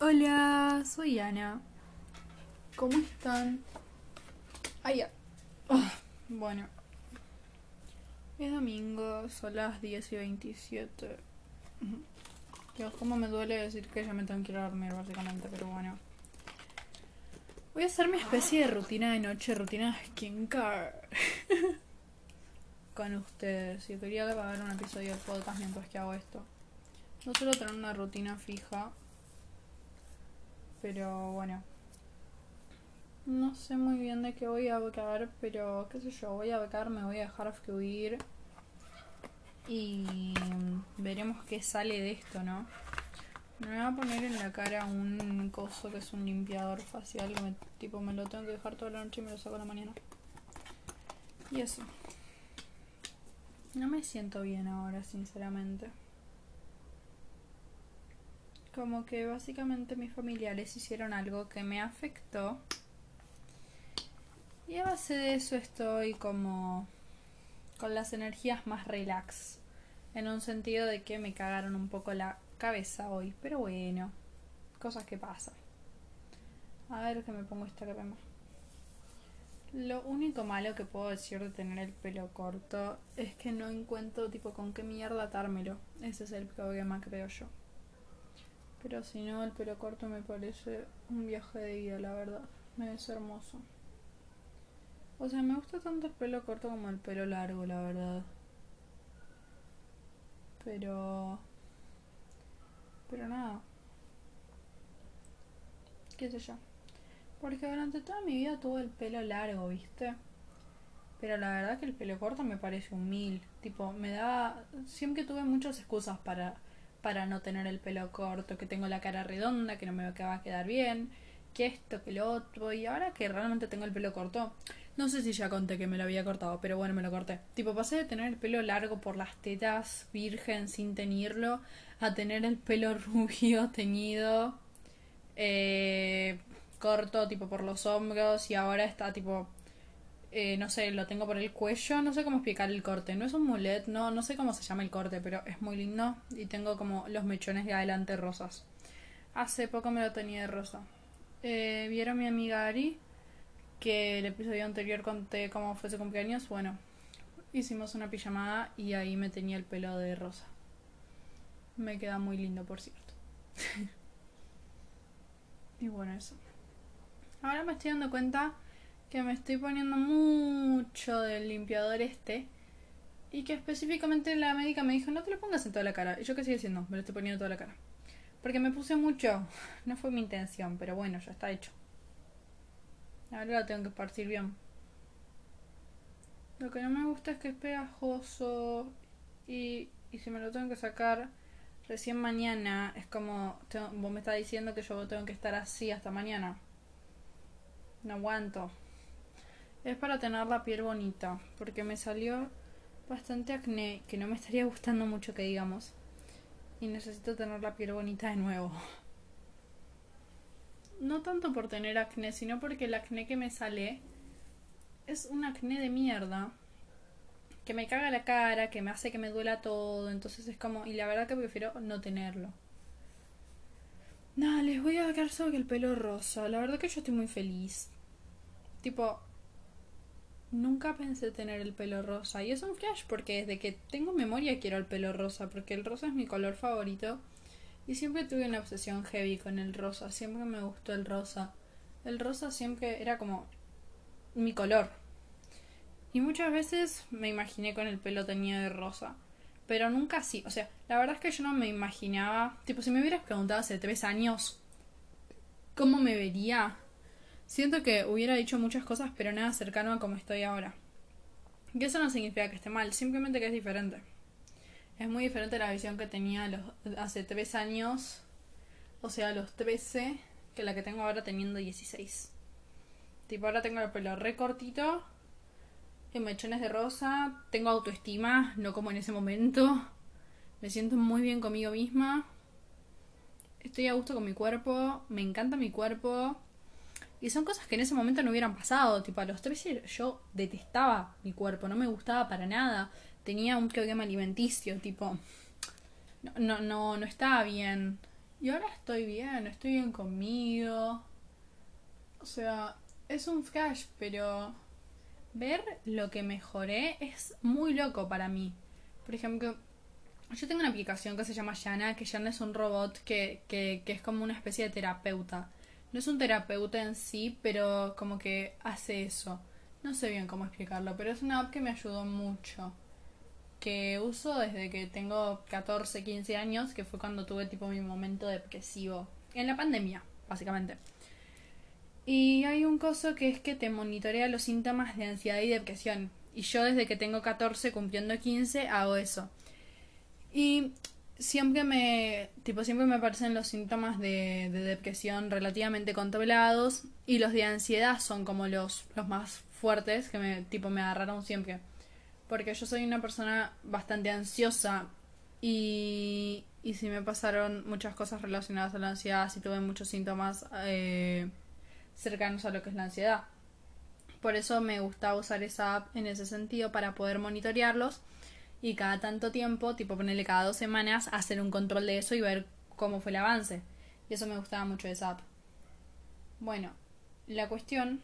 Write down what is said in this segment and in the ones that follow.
Hola, soy Ana. ¿Cómo están? Ay, ya. Ah, bueno. Es domingo, son las 10 y 27. Dios, cómo me duele decir que ya me tengo que ir a dormir, básicamente, pero bueno. Voy a hacer mi especie de rutina de noche, rutina de skincare. Con ustedes. Y quería grabar un episodio del podcast mientras que hago esto. No suelo tener una rutina fija. Pero bueno. No sé muy bien de qué voy a becar, pero qué sé yo, voy a becar, me voy a dejar fluir. Y veremos qué sale de esto, ¿no? Me voy a poner en la cara un coso que es un limpiador facial. Tipo, me lo tengo que dejar toda la noche y me lo saco a la mañana. Y eso. No me siento bien ahora, sinceramente. Como que básicamente mis familiares hicieron algo que me afectó. Y a base de eso estoy como con las energías más relax. En un sentido de que me cagaron un poco la cabeza hoy. Pero bueno, cosas que pasan. A ver que me pongo esta crema. Lo único malo que puedo decir de tener el pelo corto es que no encuentro tipo con qué mierda atármelo. Ese es el problema creo yo. Pero si no, el pelo corto me parece un viaje de vida, la verdad. Me ves hermoso. O sea, me gusta tanto el pelo corto como el pelo largo, la verdad. Pero... Pero nada. ¿Qué sé yo? Porque durante toda mi vida tuve el pelo largo, ¿viste? Pero la verdad que el pelo corto me parece un. Tipo, me da... Siempre tuve muchas excusas para, para no tener el pelo corto. Que tengo la cara redonda, que no me va a quedar bien. Que esto, que lo otro. Y ahora que realmente tengo el pelo corto... No sé si ya conté que me lo había cortado, pero bueno, me lo corté. Tipo, pasé de tener el pelo largo por las tetas, virgen, sin teñirlo, a tener el pelo rubio, teñido, eh, corto, tipo por los hombros, y ahora está tipo, eh, no sé, lo tengo por el cuello, no sé cómo explicar el corte. No es un mulet, no, no sé cómo se llama el corte, pero es muy lindo, y tengo como los mechones de adelante rosas. Hace poco me lo tenía de rosa. Eh, ¿Vieron mi amiga Ari? que el episodio anterior conté cómo fue su cumpleaños, bueno, hicimos una pijamada y ahí me tenía el pelo de rosa. Me queda muy lindo, por cierto. y bueno, eso. Ahora me estoy dando cuenta que me estoy poniendo mucho del limpiador este. Y que específicamente la médica me dijo, no te lo pongas en toda la cara. Y yo que sigue diciendo, me lo estoy poniendo en toda la cara. Porque me puse mucho. No fue mi intención, pero bueno, ya está hecho. Ahora lo tengo que esparcir bien. Lo que no me gusta es que es pegajoso y, y si me lo tengo que sacar recién mañana, es como vos me estás diciendo que yo tengo que estar así hasta mañana. No aguanto. Es para tener la piel bonita, porque me salió bastante acné, que no me estaría gustando mucho que digamos. Y necesito tener la piel bonita de nuevo no tanto por tener acné, sino porque el acné que me sale es un acné de mierda. Que me caga la cara, que me hace que me duela todo. Entonces es como. Y la verdad que prefiero no tenerlo. Nada, les voy a quedar solo que el pelo rosa. La verdad que yo estoy muy feliz. Tipo. Nunca pensé tener el pelo rosa. Y es un flash porque desde que tengo memoria quiero el pelo rosa. Porque el rosa es mi color favorito. Y siempre tuve una obsesión heavy con el rosa, siempre me gustó el rosa. El rosa siempre era como mi color. Y muchas veces me imaginé con el pelo teñido de rosa. Pero nunca así. O sea, la verdad es que yo no me imaginaba. Tipo, si me hubieras preguntado hace tres años cómo me vería, siento que hubiera dicho muchas cosas, pero nada cercano a como estoy ahora. Y eso no significa que esté mal, simplemente que es diferente. Es muy diferente la visión que tenía los, hace tres años, o sea, los 13, que la que tengo ahora teniendo 16. Tipo, ahora tengo el pelo re cortito, en mechones de rosa, tengo autoestima, no como en ese momento. Me siento muy bien conmigo misma. Estoy a gusto con mi cuerpo, me encanta mi cuerpo. Y son cosas que en ese momento no hubieran pasado. Tipo, a los 13 yo detestaba mi cuerpo, no me gustaba para nada tenía un problema alimenticio, tipo, no, no, no, estaba bien. Y ahora estoy bien, estoy bien conmigo. O sea, es un flash, pero ver lo que mejoré es muy loco para mí. Por ejemplo, yo tengo una aplicación que se llama Yana, que Yana es un robot que, que, que es como una especie de terapeuta. No es un terapeuta en sí, pero como que hace eso. No sé bien cómo explicarlo, pero es una app que me ayudó mucho. Que uso desde que tengo 14, 15 años, que fue cuando tuve tipo mi momento depresivo. En la pandemia, básicamente. Y hay un coso que es que te monitorea los síntomas de ansiedad y depresión. Y yo desde que tengo 14 cumpliendo 15 hago eso. Y siempre me tipo siempre me aparecen los síntomas de, de, depresión relativamente controlados y los de ansiedad son como los, los más fuertes que me tipo me agarraron siempre. Porque yo soy una persona bastante ansiosa y, y si me pasaron muchas cosas relacionadas a la ansiedad si tuve muchos síntomas eh, cercanos a lo que es la ansiedad. Por eso me gusta usar esa app en ese sentido para poder monitorearlos y cada tanto tiempo, tipo ponerle cada dos semanas, hacer un control de eso y ver cómo fue el avance. Y eso me gustaba mucho de esa app. Bueno, la cuestión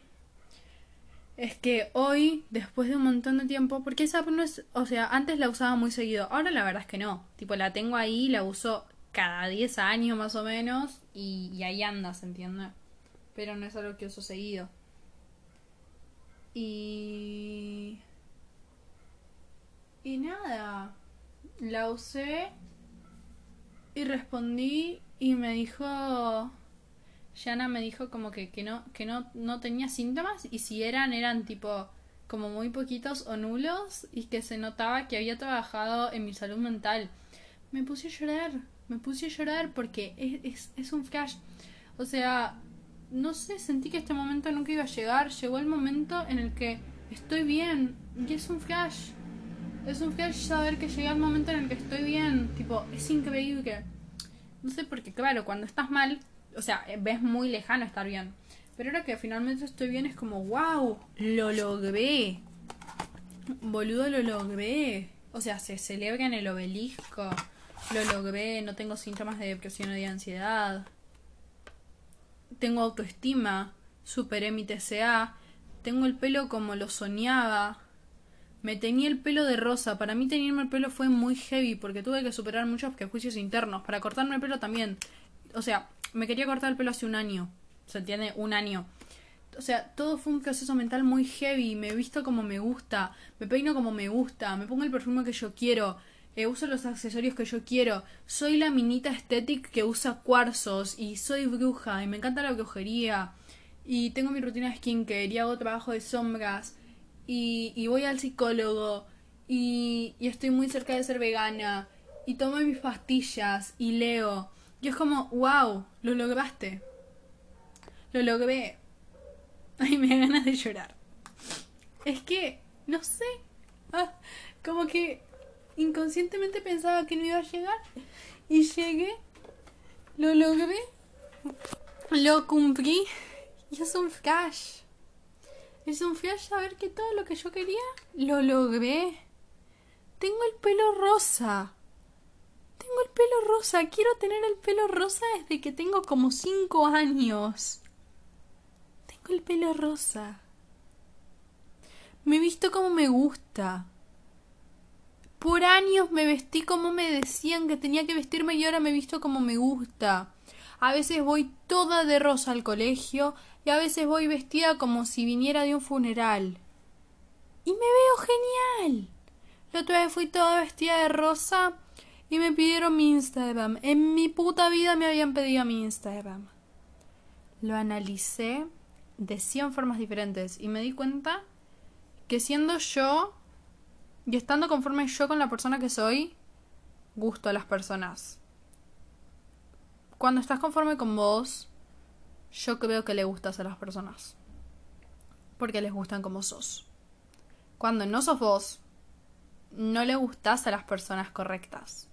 es que hoy, después de un montón de tiempo, porque esa app no es, o sea, antes la usaba muy seguido, ahora la verdad es que no. Tipo, la tengo ahí, la uso cada 10 años más o menos y, y ahí anda, ¿se entiende? Pero no es algo que uso seguido. Y y nada, la usé y respondí y me dijo, Yana me dijo como que, que, no, que no, no tenía síntomas y si eran, eran tipo como muy poquitos o nulos y que se notaba que había trabajado en mi salud mental. Me puse a llorar, me puse a llorar porque es, es, es un flash. O sea, no sé, sentí que este momento nunca iba a llegar. Llegó el momento en el que estoy bien y es un flash. Es un flash saber que llega el momento en el que estoy bien. Tipo, es increíble. No sé, porque claro, cuando estás mal, o sea, ves muy lejano estar bien. Pero ahora que finalmente estoy bien es como, wow, lo logré. Boludo, lo logré. O sea, se celebra en el obelisco. Lo logré, no tengo síntomas de depresión o de ansiedad. Tengo autoestima. Superé mi TCA. Tengo el pelo como lo soñaba. Me tenía el pelo de rosa. Para mí tenerme el pelo fue muy heavy porque tuve que superar muchos prejuicios internos. Para cortarme el pelo también. O sea, me quería cortar el pelo hace un año. ¿Se entiende? Un año. O sea, todo fue un proceso mental muy heavy. Me visto como me gusta. Me peino como me gusta. Me pongo el perfume que yo quiero. Eh, uso los accesorios que yo quiero. Soy la minita estética que usa cuarzos. Y soy bruja. Y me encanta la brujería. Y tengo mi rutina de skincare. Y hago trabajo de sombras y, voy al psicólogo y, y estoy muy cerca de ser vegana y tomo mis pastillas y leo. Y es como, wow, lo lograste. Lo logré. Ay, me da ganas de llorar. Es que, no sé. Ah, como que inconscientemente pensaba que no iba a llegar. Y llegué. Lo logré. Lo cumplí. Y es un flash. Es un flash saber que todo lo que yo quería lo logré. Tengo el pelo rosa. Tengo el pelo rosa. Quiero tener el pelo rosa desde que tengo como cinco años. Tengo el pelo rosa. Me he visto como me gusta. Por años me vestí como me decían que tenía que vestirme y ahora me he visto como me gusta. A veces voy toda de rosa al colegio, y a veces voy vestida como si viniera de un funeral. Y me veo genial. La otra vez fui toda vestida de rosa y me pidieron mi Instagram. En mi puta vida me habían pedido mi Instagram. Lo analicé de 100 formas diferentes y me di cuenta que siendo yo y estando conforme yo con la persona que soy, gusto a las personas. Cuando estás conforme con vos, yo creo que le gustas a las personas. Porque les gustan como sos. Cuando no sos vos, no le gustas a las personas correctas.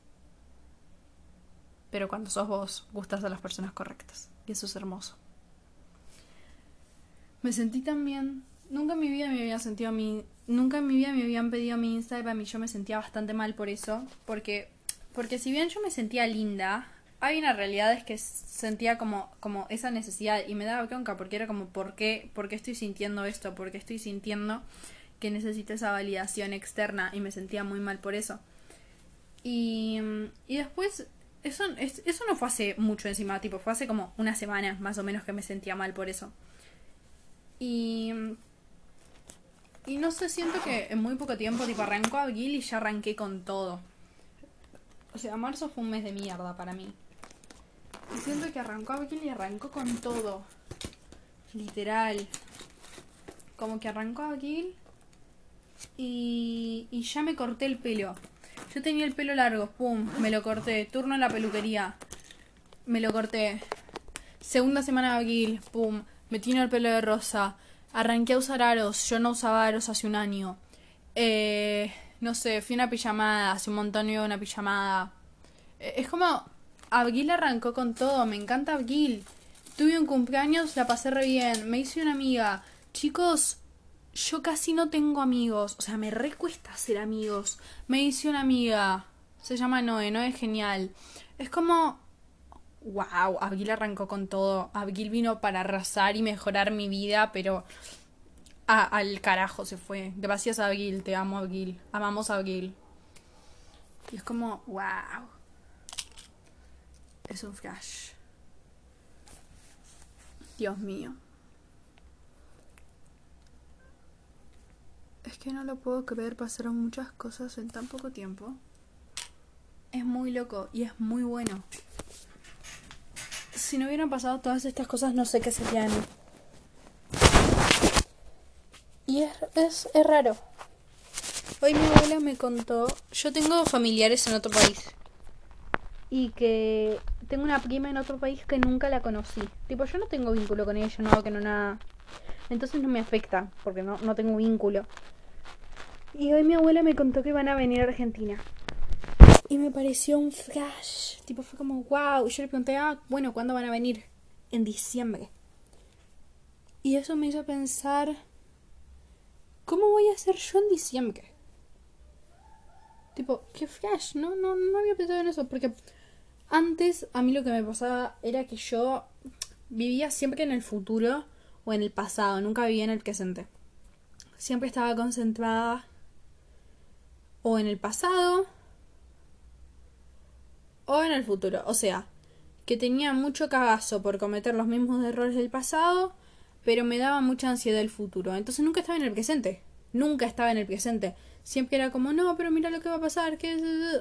Pero cuando sos vos, gustas a las personas correctas. Y eso es hermoso. Me sentí tan bien. Nunca en mi vida me había sentido a mí. Nunca en mi vida me habían pedido mi Instagram y yo me sentía bastante mal por eso. Porque, porque si bien yo me sentía linda, hay una realidad es que sentía como, como esa necesidad y me daba bronca porque era como, ¿por qué, ¿por qué estoy sintiendo esto? ¿Por qué estoy sintiendo que necesito esa validación externa? Y me sentía muy mal por eso. Y, y después, eso, eso no fue hace mucho encima, tipo, fue hace como una semana más o menos que me sentía mal por eso. Y y no sé, siento que en muy poco tiempo, tipo, arrancó abril y ya arranqué con todo. O sea, marzo fue un mes de mierda para mí. Siento que arrancó abril y arrancó con todo. Literal. Como que arrancó abril y, y ya me corté el pelo. Yo tenía el pelo largo, pum, me lo corté. Turno en la peluquería, me lo corté. Segunda semana de abril, pum, me tiene el pelo de rosa. Arranqué a usar aros. Yo no usaba aros hace un año. Eh, no sé, fui a una pijamada. Hace un montón iba a una pijamada. Eh, es como. Abril arrancó con todo. Me encanta Abril. Tuve un cumpleaños, la pasé re bien. Me hice una amiga. Chicos, yo casi no tengo amigos. O sea, me recuesta ser amigos. Me hice una amiga. Se llama Noé. Noé es genial. Es como wow, Abril arrancó con todo. Abril vino para arrasar y mejorar mi vida, pero al carajo se fue. Gracias a Abril, te amo Abril. Amamos a Abril. Y es como, wow. Es un flash. Dios mío. Es que no lo puedo creer, pasaron muchas cosas en tan poco tiempo. Es muy loco y es muy bueno si no hubieran pasado todas estas cosas, no sé qué serían. Y es, es, es raro. Hoy mi abuela me contó, yo tengo familiares en otro país. Y que tengo una prima en otro país que nunca la conocí. Tipo, yo no tengo vínculo con ella, no, que no nada. Entonces no me afecta, porque no, no tengo vínculo. Y hoy mi abuela me contó que van a venir a Argentina. Y me pareció un flash. Tipo, fue como, wow. Y yo le pregunté, ah, bueno, ¿cuándo van a venir? En diciembre. Y eso me hizo pensar, ¿cómo voy a hacer yo en diciembre? Tipo, qué flash, ¿no? No, no había pensado en eso. Porque antes a mí lo que me pasaba era que yo vivía siempre en el futuro o en el pasado. Nunca vivía en el presente. Siempre estaba concentrada o en el pasado o en el futuro. O sea, que tenía mucho cagazo por cometer los mismos errores del pasado, pero me daba mucha ansiedad el futuro. Entonces nunca estaba en el presente. Nunca estaba en el presente. Siempre era como, no, pero mira lo que va a pasar. Que...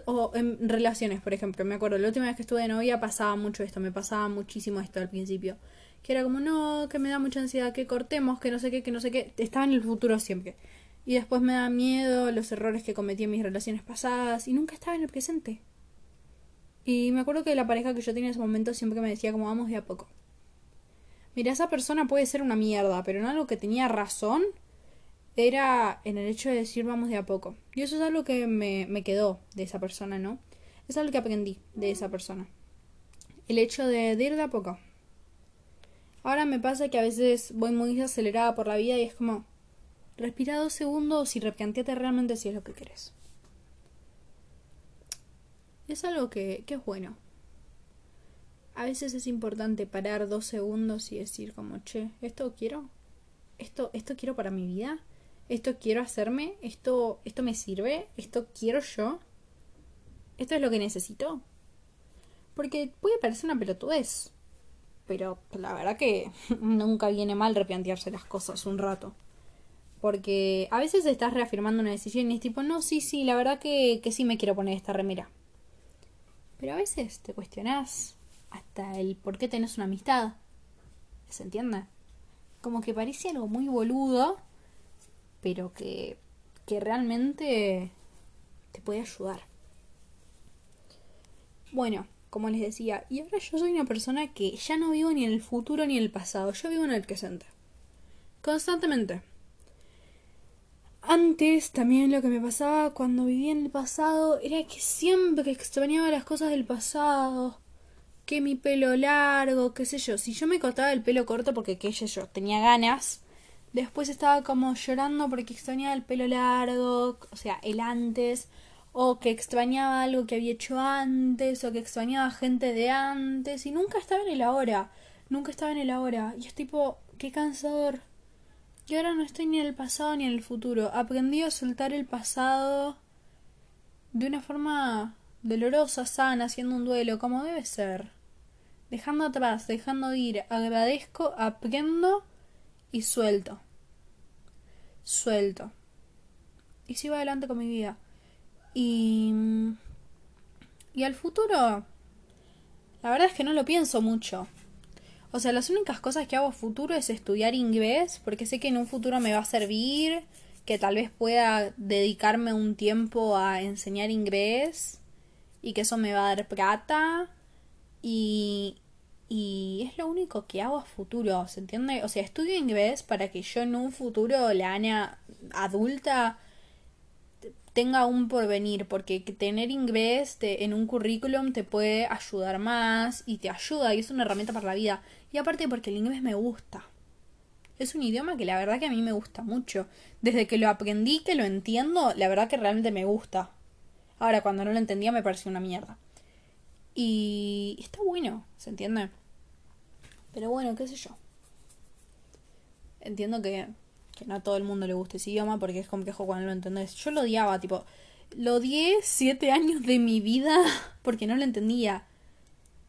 O en relaciones, por ejemplo. Me acuerdo, la última vez que estuve de novia pasaba mucho esto. Me pasaba muchísimo esto al principio. Que era como, no, que me da mucha ansiedad, que cortemos, que no sé qué, que no sé qué. Estaba en el futuro siempre. Y después me da miedo los errores que cometí en mis relaciones pasadas. Y nunca estaba en el presente. Y me acuerdo que la pareja que yo tenía en ese momento siempre me decía como vamos de a poco. Mira, esa persona puede ser una mierda, pero no algo que tenía razón era en el hecho de decir vamos de a poco. Y eso es algo que me, me quedó de esa persona, ¿no? Es algo que aprendí de esa persona. El hecho de, ir de a poco. Ahora me pasa que a veces voy muy acelerada por la vida y es como respira dos segundos y replanteate realmente si es lo que querés es algo que, que es bueno. A veces es importante parar dos segundos y decir como, che, ¿esto quiero? ¿Esto, esto quiero para mi vida? ¿Esto quiero hacerme? ¿Esto, ¿Esto me sirve? ¿Esto quiero yo? ¿Esto es lo que necesito? Porque puede parecer una pelotudez. Pero la verdad que nunca viene mal replantearse las cosas un rato. Porque a veces estás reafirmando una decisión y es tipo, no, sí, sí, la verdad que, que sí me quiero poner esta remera. Pero a veces te cuestionás hasta el por qué tenés una amistad. ¿Se entiende? Como que parece algo muy boludo, pero que, que realmente te puede ayudar. Bueno, como les decía, y ahora yo soy una persona que ya no vivo ni en el futuro ni en el pasado, yo vivo en el presente. Constantemente. Antes también lo que me pasaba cuando vivía en el pasado era que siempre extrañaba las cosas del pasado. Que mi pelo largo, qué sé yo. Si yo me cortaba el pelo corto porque, qué sé yo, tenía ganas. Después estaba como llorando porque extrañaba el pelo largo, o sea, el antes. o que extrañaba algo que había hecho antes, o que extrañaba gente de antes, y nunca estaba en el ahora, nunca estaba en el ahora, y es tipo, qué cansador. Y ahora no estoy ni en el pasado ni en el futuro. Aprendí a soltar el pasado de una forma dolorosa, sana, haciendo un duelo, como debe ser. Dejando atrás, dejando ir, agradezco, aprendo y suelto. Suelto. Y sigo adelante con mi vida. Y. Y al futuro. La verdad es que no lo pienso mucho. O sea, las únicas cosas que hago futuro es estudiar inglés, porque sé que en un futuro me va a servir, que tal vez pueda dedicarme un tiempo a enseñar inglés y que eso me va a dar plata. Y, y es lo único que hago a futuro, ¿se entiende? O sea, estudio inglés para que yo en un futuro, la Ana adulta, tenga un porvenir, porque tener inglés en un currículum te puede ayudar más y te ayuda y es una herramienta para la vida. Y aparte porque el inglés me gusta. Es un idioma que la verdad que a mí me gusta mucho. Desde que lo aprendí, que lo entiendo, la verdad que realmente me gusta. Ahora, cuando no lo entendía me pareció una mierda. Y está bueno, ¿se entiende? Pero bueno, qué sé yo. Entiendo que que no a todo el mundo le gusta ese idioma porque es complejo cuando lo entendés. Yo lo odiaba, tipo, lo odié siete años de mi vida porque no lo entendía.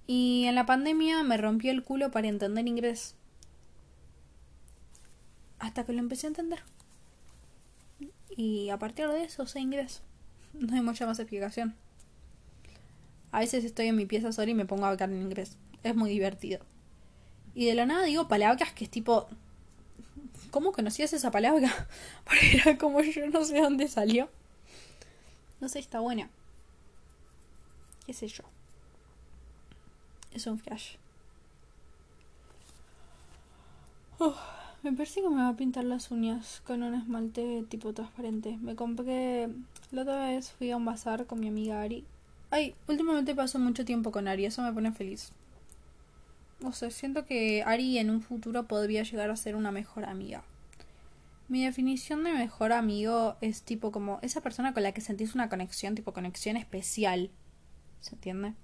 Y en la pandemia me rompió el culo para entender inglés. Hasta que lo empecé a entender. Y a partir de eso sé inglés. No hay mucha más explicación. A veces estoy en mi pieza sola y me pongo a hablar en inglés. Es muy divertido. Y de la nada digo palabras que es tipo ¿Cómo conocías esa palabra? Porque era como yo no sé dónde salió. No sé, está buena. ¿Qué sé yo? Es un flash. me parece que me va a pintar las uñas con un esmalte tipo transparente. Me compré. La otra vez fui a un bazar con mi amiga Ari. Ay, últimamente paso mucho tiempo con Ari, eso me pone feliz. O sea, siento que Ari en un futuro podría llegar a ser una mejor amiga. Mi definición de mejor amigo es tipo como esa persona con la que sentís una conexión, tipo conexión especial. ¿Se entiende?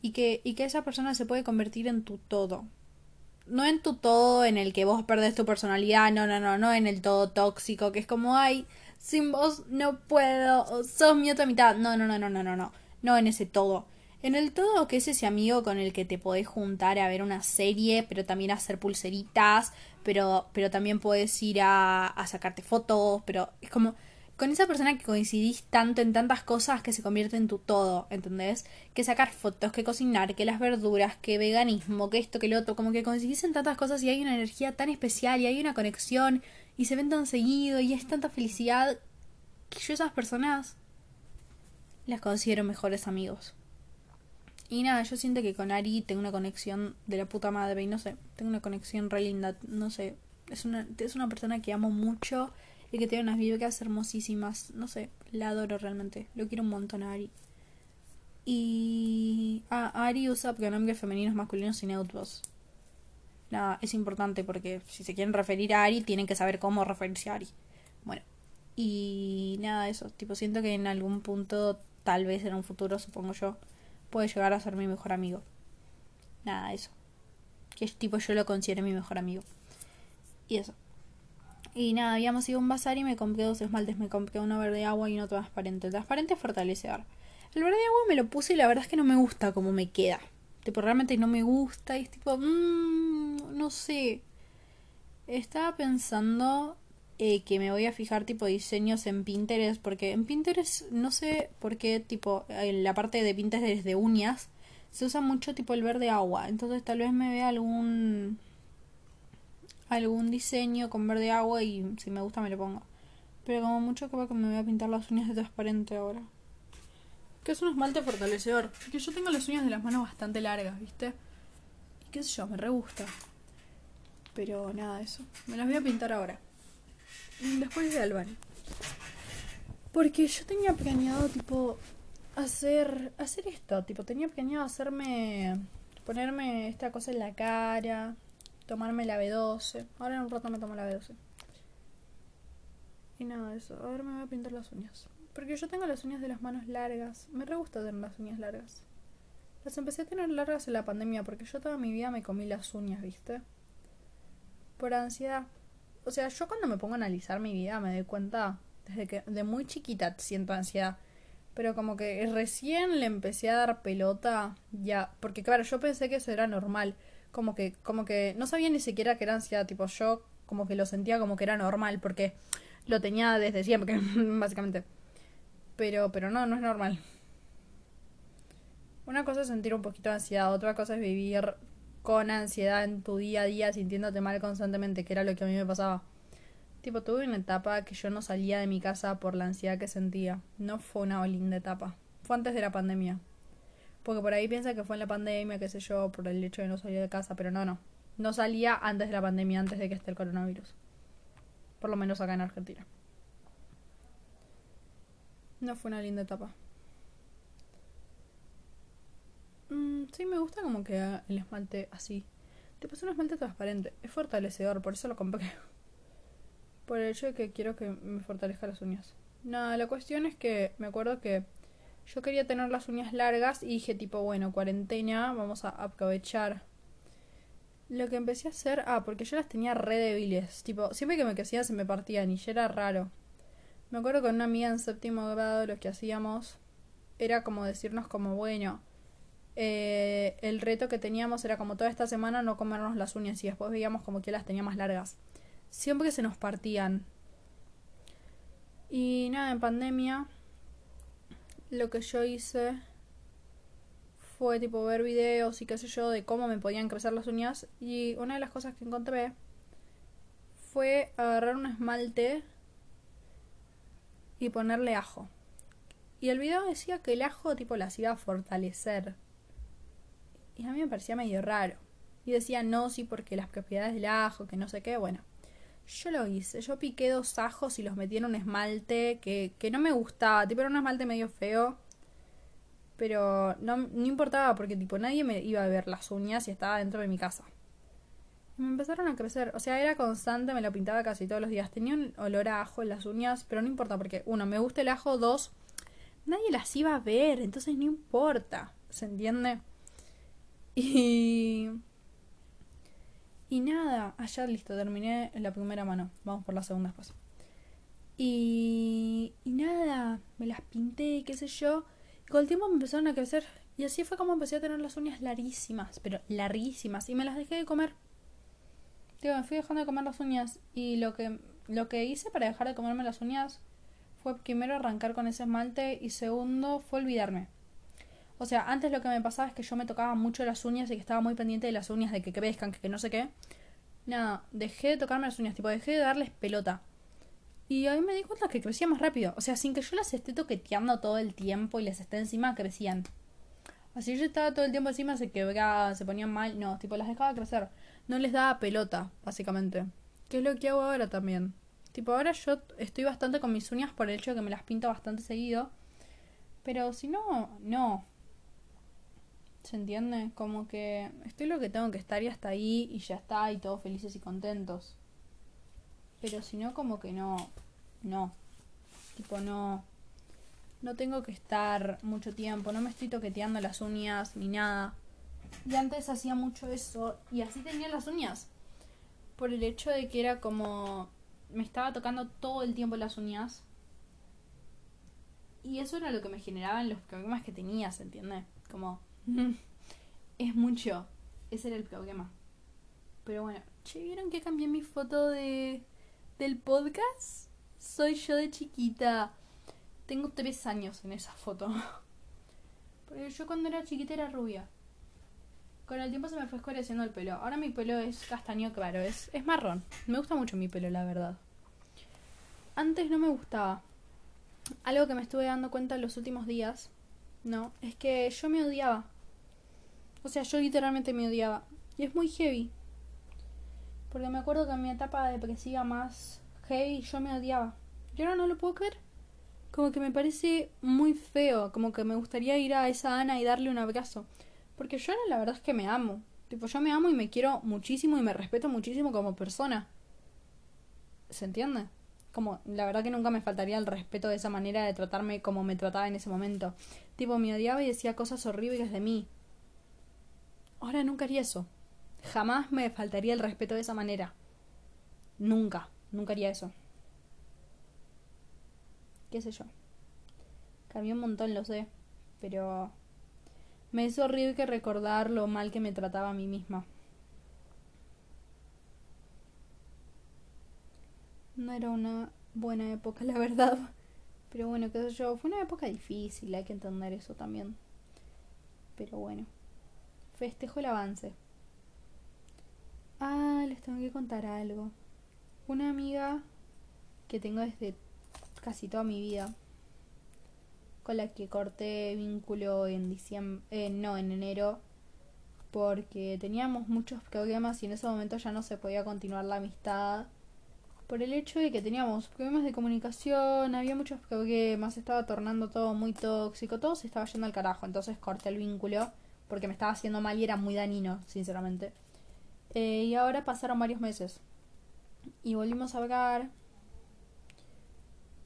Y que, y que esa persona se puede convertir en tu todo. No en tu todo en el que vos perdés tu personalidad, no, no, no, no en el todo tóxico, que es como, ay, sin vos no puedo, sos mi otra mitad. No, no, no, no, no, no, no. No en ese todo en el todo, que es ese amigo con el que te podés juntar a ver una serie, pero también a hacer pulseritas, pero, pero también puedes ir a, a sacarte fotos, pero es como con esa persona que coincidís tanto en tantas cosas que se convierte en tu todo, ¿entendés? Que sacar fotos, que cocinar, que las verduras, que veganismo, que esto, que lo otro, como que coincidís en tantas cosas y hay una energía tan especial y hay una conexión y se ven tan seguido y es tanta felicidad que yo esas personas las considero mejores amigos. Y nada, yo siento que con Ari tengo una conexión de la puta madre y no sé, tengo una conexión re linda, no sé, es una, es una persona que amo mucho y que tiene unas vibras hermosísimas, no sé, la adoro realmente, lo quiero un montón a Ari. Y... Ah, Ari usa pronombres femeninos, masculinos y neutros. Nada, es importante porque si se quieren referir a Ari tienen que saber cómo referirse a Ari. Bueno, y nada, eso, tipo siento que en algún punto, tal vez en un futuro, supongo yo, puede llegar a ser mi mejor amigo. Nada, eso. Que tipo yo lo considero mi mejor amigo. Y eso. Y nada, habíamos ido a un bazar y me compré dos esmaltes. Me compré uno verde agua y uno transparente. El transparente es fortalecedor. El verde agua me lo puse y la verdad es que no me gusta como me queda. Tipo, realmente no me gusta. Y es tipo, mmm, no sé. Estaba pensando eh, que me voy a fijar tipo diseños en Pinterest porque en Pinterest no sé por qué tipo en la parte de Pinterest de uñas se usa mucho tipo el verde agua. Entonces tal vez me vea algún algún diseño con verde agua y si me gusta me lo pongo. Pero como mucho que me voy a pintar las uñas de transparente ahora. Que es un esmalte fortalecedor. Que yo tengo las uñas de las manos bastante largas viste y qué sé yo me re gusta. Pero nada eso. Me las voy a pintar ahora después de Albany. Porque yo tenía planeado, tipo, hacer, hacer esto, tipo, tenía planeado hacerme, ponerme esta cosa en la cara, tomarme la B12. Ahora en un rato me tomo la B12. Y nada, eso. Ahora me voy a pintar las uñas. Porque yo tengo las uñas de las manos largas. Me re gusta tener las uñas largas. Las empecé a tener largas en la pandemia porque yo toda mi vida me comí las uñas, ¿viste? Por ansiedad. O sea, yo cuando me pongo a analizar mi vida me doy cuenta desde que de muy chiquita siento ansiedad. Pero como que recién le empecé a dar pelota ya, porque claro, yo pensé que eso era normal, como que como que no sabía ni siquiera que era ansiedad, tipo yo como que lo sentía como que era normal porque lo tenía desde siempre, básicamente. Pero pero no, no es normal. Una cosa es sentir un poquito ansiedad, otra cosa es vivir con ansiedad en tu día a día sintiéndote mal constantemente, que era lo que a mí me pasaba. Tipo, tuve una etapa que yo no salía de mi casa por la ansiedad que sentía. No fue una linda etapa. Fue antes de la pandemia. Porque por ahí piensa que fue en la pandemia, qué sé yo, por el hecho de no salir de casa, pero no, no. No salía antes de la pandemia, antes de que esté el coronavirus. Por lo menos acá en Argentina. No fue una linda etapa. Mm, sí, me gusta como que el esmalte así. Te pasa un esmalte transparente. Es fortalecedor, por eso lo compré. Por el hecho de que quiero que me fortalezca las uñas. Nada, la cuestión es que me acuerdo que yo quería tener las uñas largas y dije tipo, bueno, cuarentena, vamos a aprovechar. Lo que empecé a hacer, ah, porque yo las tenía re débiles, tipo, siempre que me crecían se me partían y ya era raro. Me acuerdo con una amiga en séptimo grado lo que hacíamos era como decirnos como, bueno, eh, el reto que teníamos era como toda esta semana no comernos las uñas y después veíamos como que las tenía más largas siempre se nos partían. Y nada, en pandemia lo que yo hice fue tipo ver videos y qué sé yo de cómo me podían crecer las uñas y una de las cosas que encontré fue agarrar un esmalte y ponerle ajo. Y el video decía que el ajo tipo las iba a fortalecer. Y a mí me parecía medio raro. Y decía no, sí, porque las propiedades del ajo, que no sé qué, bueno. Yo lo hice, yo piqué dos ajos y los metí en un esmalte que, que no me gustaba, tipo era un esmalte medio feo. Pero no, no importaba porque tipo nadie me iba a ver las uñas y estaba dentro de mi casa. me empezaron a crecer, o sea, era constante, me lo pintaba casi todos los días. Tenía un olor a ajo en las uñas, pero no importa porque, uno, me gusta el ajo, dos, nadie las iba a ver, entonces no importa, ¿se entiende? Y y nada, allá listo, terminé la primera mano. Vamos por la segunda después. Y, y nada, me las pinté, qué sé yo. Y con el tiempo me empezaron a crecer. Y así fue como empecé a tener las uñas larguísimas, pero larguísimas. Y me las dejé de comer. Digo, me fui dejando de comer las uñas. Y lo que, lo que hice para dejar de comerme las uñas fue primero arrancar con ese esmalte y segundo fue olvidarme. O sea, antes lo que me pasaba es que yo me tocaba mucho las uñas y que estaba muy pendiente de las uñas, de que crezcan, que, que no sé qué. Nada, dejé de tocarme las uñas, tipo, dejé de darles pelota. Y ahí me di cuenta que crecía más rápido. O sea, sin que yo las esté toqueteando todo el tiempo y les esté encima, crecían. Así yo estaba todo el tiempo encima, se quebraban, se ponían mal. No, tipo, las dejaba crecer. No les daba pelota, básicamente. Que es lo que hago ahora también. Tipo, ahora yo estoy bastante con mis uñas por el hecho de que me las pinto bastante seguido. Pero si no, no. ¿Se entiende? Como que estoy lo que tengo que estar y hasta ahí y ya está y todos felices y contentos. Pero si no, como que no, no. Tipo, no. No tengo que estar mucho tiempo, no me estoy toqueteando las uñas ni nada. Y antes hacía mucho eso y así tenía las uñas. Por el hecho de que era como. Me estaba tocando todo el tiempo las uñas. Y eso era lo que me generaban los problemas que tenía, ¿se entiende? Como es mucho. Ese era el problema. Pero bueno, che, ¿vieron que cambié mi foto de del podcast? Soy yo de chiquita. Tengo tres años en esa foto. Porque yo cuando era chiquita era rubia. Con el tiempo se me fue escureciendo el pelo. Ahora mi pelo es castaño claro, es, es marrón. Me gusta mucho mi pelo, la verdad. Antes no me gustaba. Algo que me estuve dando cuenta en los últimos días, ¿no? Es que yo me odiaba. O sea, yo literalmente me odiaba. Y es muy heavy. Porque me acuerdo que en mi etapa depresiva más heavy yo me odiaba. Yo ahora no lo puedo creer. Como que me parece muy feo. Como que me gustaría ir a esa Ana y darle un abrazo. Porque yo ahora la verdad es que me amo. Tipo, yo me amo y me quiero muchísimo y me respeto muchísimo como persona. ¿Se entiende? como, la verdad que nunca me faltaría el respeto de esa manera de tratarme como me trataba en ese momento. Tipo, me odiaba y decía cosas horribles de mí. Ahora nunca haría eso. Jamás me faltaría el respeto de esa manera. Nunca, nunca haría eso. ¿Qué sé yo? Cambió un montón, lo sé. Pero me es horrible recordar lo mal que me trataba a mí misma. No era una buena época, la verdad. Pero bueno, qué sé yo, fue una época difícil, hay que entender eso también. Pero bueno, festejo el avance. Ah, les tengo que contar algo. Una amiga que tengo desde casi toda mi vida, con la que corté vínculo en diciembre, eh, no, en enero, porque teníamos muchos problemas y en ese momento ya no se podía continuar la amistad por el hecho de que teníamos problemas de comunicación, había muchos problemas, estaba tornando todo muy tóxico, todo se estaba yendo al carajo, entonces corté el vínculo porque me estaba haciendo mal y era muy dañino, sinceramente. Eh, y ahora pasaron varios meses y volvimos a hablar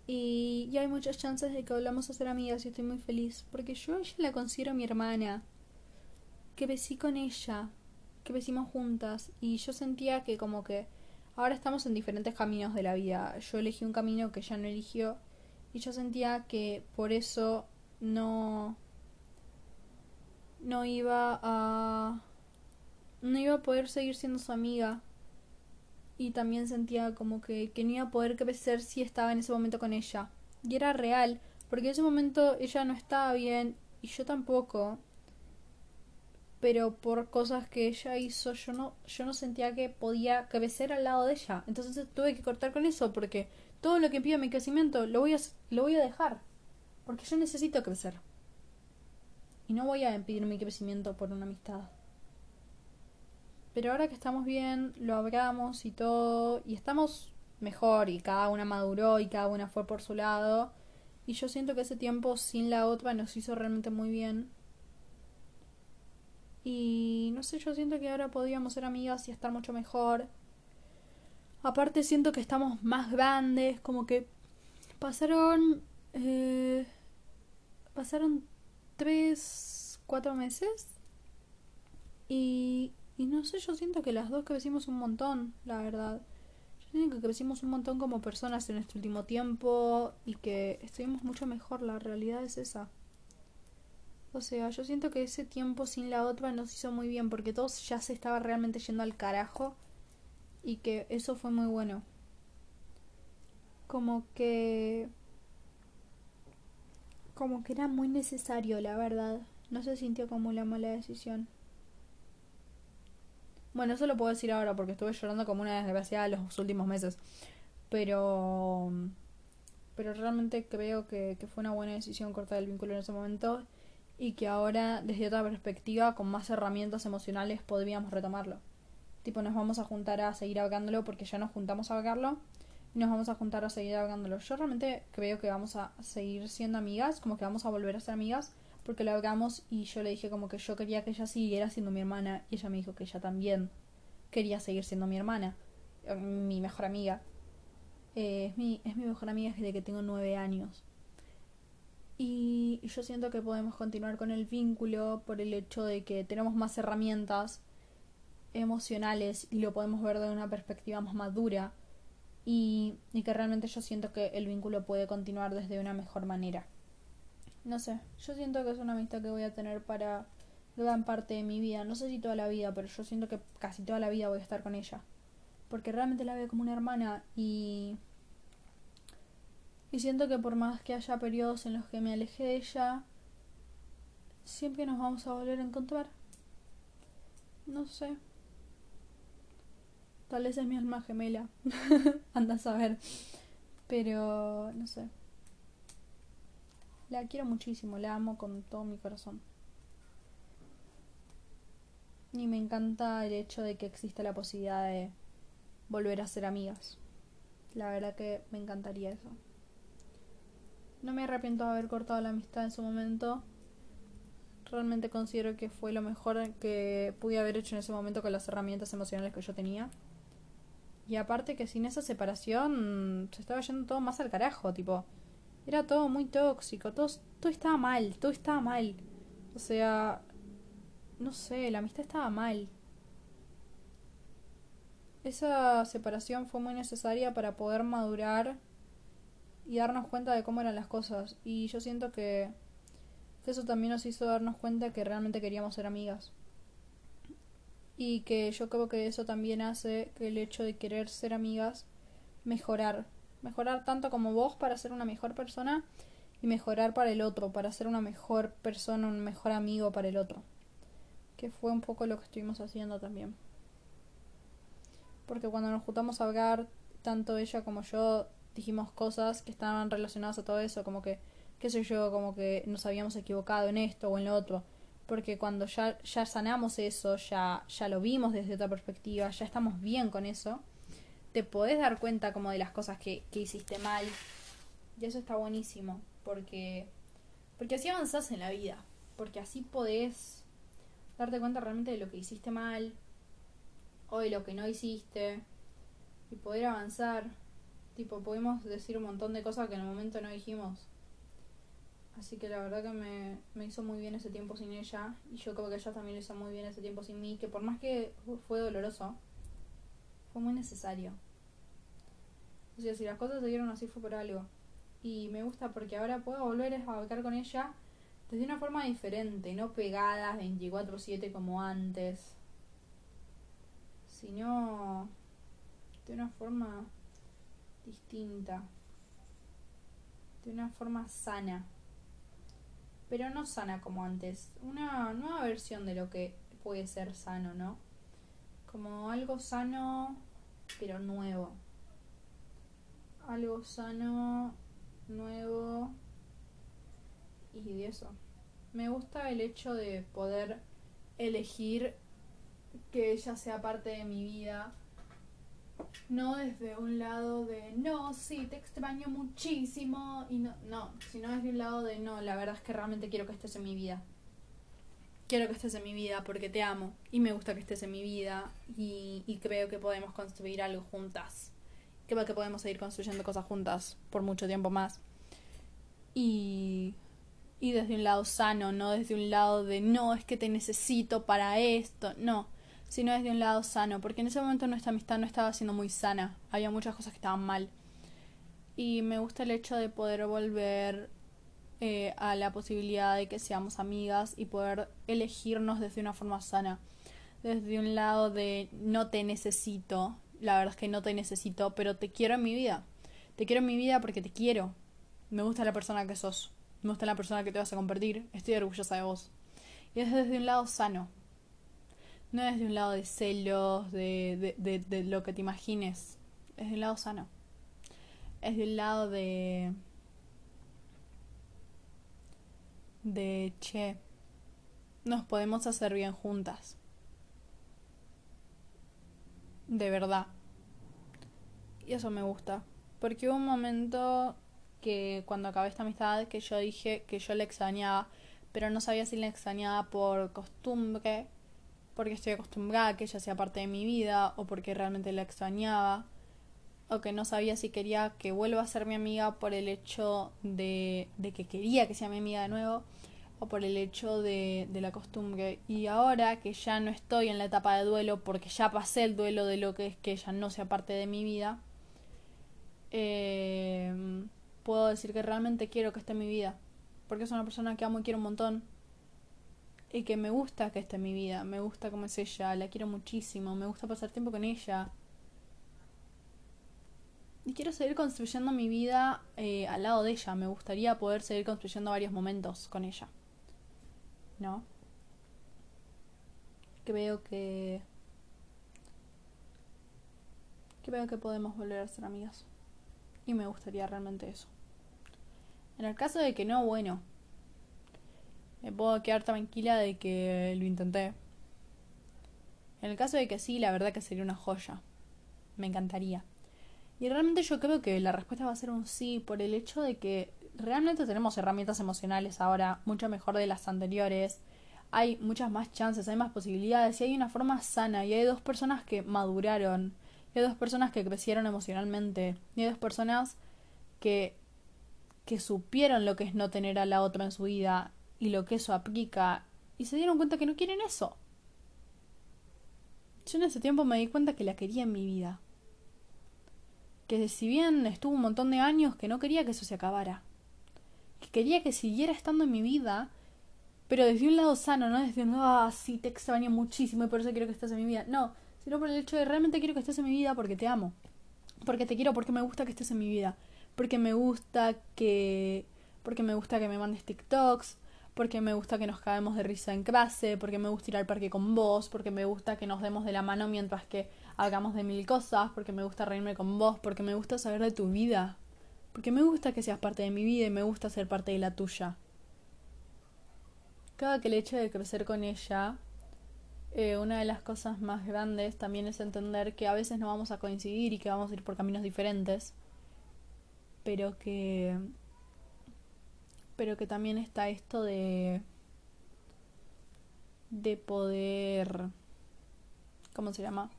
y, y hay muchas chances de que volvamos a ser amigas y estoy muy feliz porque yo ella la considero mi hermana, que besí con ella, que besimos juntas y yo sentía que como que Ahora estamos en diferentes caminos de la vida. Yo elegí un camino que ella no eligió y yo sentía que por eso no no iba a no iba a poder seguir siendo su amiga. Y también sentía como que, que no iba a poder crecer si estaba en ese momento con ella. Y era real porque en ese momento ella no estaba bien y yo tampoco. Pero por cosas que ella hizo yo no yo no sentía que podía crecer al lado de ella. Entonces tuve que cortar con eso porque todo lo que pide mi crecimiento lo voy a lo voy a dejar porque yo necesito crecer y no voy a impedir mi crecimiento por una amistad pero ahora que estamos bien lo hablamos y todo y estamos mejor y cada una maduró y cada una fue por su lado y yo siento que ese tiempo sin la otra nos hizo realmente muy bien y no sé, yo siento que ahora podríamos ser amigas y estar mucho mejor. Aparte siento que estamos más grandes, como que pasaron... Eh, pasaron tres, cuatro meses. Y, y no sé, yo siento que las dos crecimos un montón, la verdad. Yo siento que crecimos un montón como personas en este último tiempo y que estuvimos mucho mejor, la realidad es esa. O sea, yo siento que ese tiempo sin la otra nos hizo muy bien porque todo ya se estaba realmente yendo al carajo y que eso fue muy bueno. Como que... Como que era muy necesario, la verdad. No se sintió como una mala decisión. Bueno, eso lo puedo decir ahora porque estuve llorando como una desgraciada los últimos meses. Pero... Pero realmente creo que, fue una buena decisión cortar el vínculo en ese momento y que ahora desde otra perspectiva, con más herramientas emocionales, podríamos retomarlo. Tipo, nos vamos a juntar a seguir ahogándolo porque ya nos juntamos a ahogarlo nos vamos a juntar a seguir ahogándolo. Yo realmente creo que vamos a seguir siendo amigas, como que vamos a volver a ser amigas porque lo ahogamos y yo le dije como que yo quería que ella siguiera siendo mi hermana y ella me dijo que ella también quería seguir siendo mi hermana, eh, mi mejor amiga. Eh, es, mi, es mi mejor amiga desde que tengo nueve años. Y yo siento que podemos continuar con el vínculo por el hecho de que tenemos más herramientas emocionales y lo podemos ver de una perspectiva más madura y, y, que realmente yo siento que el vínculo puede continuar desde una mejor manera. No sé, yo siento que es una amistad que voy a tener para gran parte de mi vida, no sé si toda la vida, pero yo siento que casi toda la vida voy a estar con ella, porque realmente la veo como una hermana y y siento que por más que haya periodos en los que me aleje de ella, siempre nos vamos a volver a encontrar. No sé. Tal vez es mi alma gemela. Anda a saber. Pero, no sé. La quiero muchísimo, la amo con todo mi corazón. Y me encanta el hecho de que exista la posibilidad de volver a ser amigas. La verdad que me encantaría eso. No me arrepiento de haber cortado la amistad en su momento. Realmente considero que fue lo mejor que pude haber hecho en ese momento con las herramientas emocionales que yo tenía. Y aparte que sin esa separación se estaba yendo todo más al carajo, tipo. Era todo muy tóxico, todo, todo estaba mal, todo estaba mal. O sea, no sé, la amistad estaba mal. Esa separación fue muy necesaria para poder madurar y darnos cuenta de cómo eran las cosas. Y yo siento que, eso también nos hizo darnos cuenta que realmente queríamos ser amigas. Y que yo creo que eso también hace que el hecho de querer ser amigas mejorar. Mejorar tanto como vos para ser una mejor persona y mejorar para el otro, para ser una mejor persona, un mejor amigo para el otro. Que fue un poco lo que estuvimos haciendo también. Porque cuando nos juntamos a hablar, tanto ella como yo dijimos cosas que estaban relacionadas a todo eso, como que, qué sé yo, como que nos habíamos equivocado en esto o en lo otro. Porque cuando ya, ya sanamos eso, ya, ya lo vimos desde otra perspectiva, ya estamos bien con eso, te podés dar cuenta como de las cosas que, que hiciste mal. Y eso está buenísimo, porque, porque así avanzás en la vida, porque así podés darte cuenta realmente de lo que hiciste mal o de lo que no hiciste y poder avanzar Tipo, pudimos decir un montón de cosas que en el momento no dijimos. Así que la verdad que me, me hizo muy bien ese tiempo sin ella. Y yo creo que ella también lo hizo muy bien ese tiempo sin mí. Que por más que fue doloroso, fue muy necesario. O sea, si las cosas se dieron así fue por algo. Y me gusta porque ahora puedo volver a hablar con ella desde una forma diferente, no pegadas 24/7 como antes, sino de una forma distinta, de una forma sana, pero no sana como antes, una nueva versión de lo que puede ser sano, ¿no? Como algo sano, pero nuevo. Algo sano, nuevo y eso. Me gusta el hecho de poder elegir que ella sea parte de mi vida no desde un lado de no, sí, te extraño muchísimo y no, no, sino desde un lado de no, la verdad es que realmente quiero que estés en mi vida. Quiero que estés en mi vida porque te amo y me gusta que estés en mi vida y, y creo que podemos construir algo juntas. Creo que podemos seguir construyendo cosas juntas por mucho tiempo más. Y, y desde un lado sano, no desde un lado de no, es que te necesito para esto, no sino desde un lado sano, porque en ese momento nuestra amistad no estaba siendo muy sana, había muchas cosas que estaban mal. Y me gusta el hecho de poder volver eh, a la posibilidad de que seamos amigas y poder elegirnos desde una forma sana. Desde un lado de no te necesito, la verdad es que no te necesito, pero te quiero en mi vida. Te quiero en mi vida porque te quiero. Me gusta la persona que sos. Me gusta la persona que te vas a convertir. Estoy orgullosa de vos. Y es desde un lado sano no es de un lado de celos, de, de, de, lo que te imagines. Es de un lado sano. Es del lado de. de che. Nos podemos hacer bien juntas. De verdad. Y eso me gusta. Porque hubo un momento que cuando acabé esta amistad que yo dije que yo le extrañaba, pero no sabía si le extrañaba por costumbre porque estoy acostumbrada a que ella sea parte de mi vida o porque realmente la extrañaba o que no sabía si quería que vuelva a ser mi amiga por el hecho de, que quería que sea mi amiga de nuevo o por el hecho de, de, la costumbre. Y ahora que ya no estoy en la etapa de duelo, porque ya pasé el duelo de lo que es que ella no sea parte de mi vida, eh, puedo decir que realmente quiero que esté en mi vida. Porque es una persona que amo y quiero un montón y que me gusta que esté en mi vida, me gusta cómo es ella, la quiero muchísimo, me gusta pasar tiempo con ella. Y quiero seguir construyendo mi vida eh, al lado de ella, me gustaría poder seguir construyendo varios momentos con ella. ¿No? Creo que... Creo que podemos volver a ser amigas. Y me gustaría realmente eso. En el caso de que no, bueno, me puedo quedar tranquila de que lo intenté. En el caso de que sí, la verdad que sería una joya. Me encantaría. Y realmente yo creo que la respuesta va a ser un sí por el hecho de que realmente tenemos herramientas emocionales ahora mucho mejor de las anteriores. Hay muchas más chances, hay más posibilidades y hay una forma sana y hay dos personas que maduraron Y hay dos personas que crecieron emocionalmente. Y hay dos personas que, que supieron lo que es no tener a la otra en su vida y lo que eso aplica. Y se dieron cuenta que no quieren eso. Yo en ese tiempo me di cuenta que la quería en mi vida. Que si bien estuvo un montón de años que no quería que eso se acabara. Que quería que siguiera estando en mi vida, pero desde un lado sano, no desde un, ah, sí, te extraño muchísimo y por eso quiero que estés en mi vida. No, sino por el hecho de realmente quiero que estés en mi vida porque te amo. Porque te quiero, porque me gusta que estés en mi vida. Porque me gusta que... Porque me gusta que me mandes TikToks, porque me gusta que nos caemos de risa en clase, porque me gusta ir al parque con vos, porque me gusta que nos demos de la mano mientras que hagamos de mil cosas, porque me gusta reírme con vos, porque me gusta saber de tu vida, porque me gusta que seas parte de mi vida y me gusta ser parte de la tuya. Cada que el hecho de crecer con ella, eh, una de las cosas más grandes también es entender que a veces no vamos a coincidir y que vamos a ir por caminos diferentes, pero que pero que también está esto de de poder ¿cómo se llama?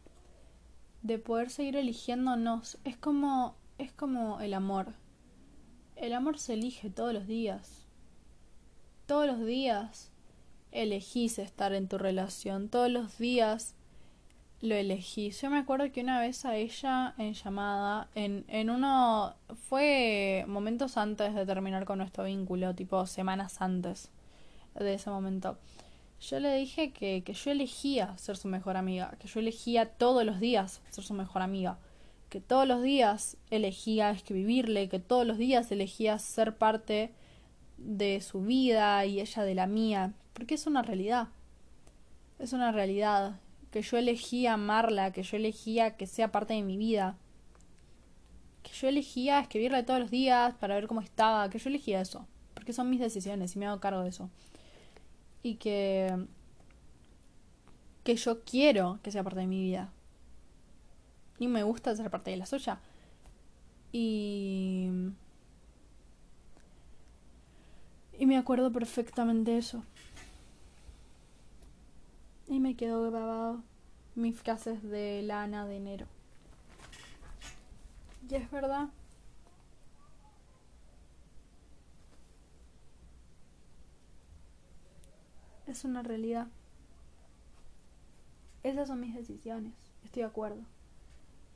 de poder seguir eligiéndonos. Es como es como el amor. El amor se elige todos los días. Todos los días elegís estar en tu relación. Todos los días lo elegí. Yo me acuerdo que una vez a ella en llamada, en, en uno, fue momentos antes de terminar con nuestro vínculo, tipo semanas antes de ese momento. Yo le dije que, que yo elegía ser su mejor amiga, que yo elegía todos los días ser su mejor amiga, que todos los días elegía escribirle, que todos los días elegía ser parte de su vida y ella de la mía, porque es una realidad. Es una realidad que yo elegía amarla, que yo elegía que sea parte de mi vida, que yo elegía escribirle todos los días para ver cómo estaba, que yo elegía eso, porque son mis decisiones y me hago cargo de eso. Y que que yo quiero que sea parte de mi vida. Y me gusta ser parte de la suya. Y y me acuerdo perfectamente eso. Y me quedó grabado mis frases de lana de enero. Y es verdad. Es una realidad. Esas son mis decisiones. Estoy de acuerdo.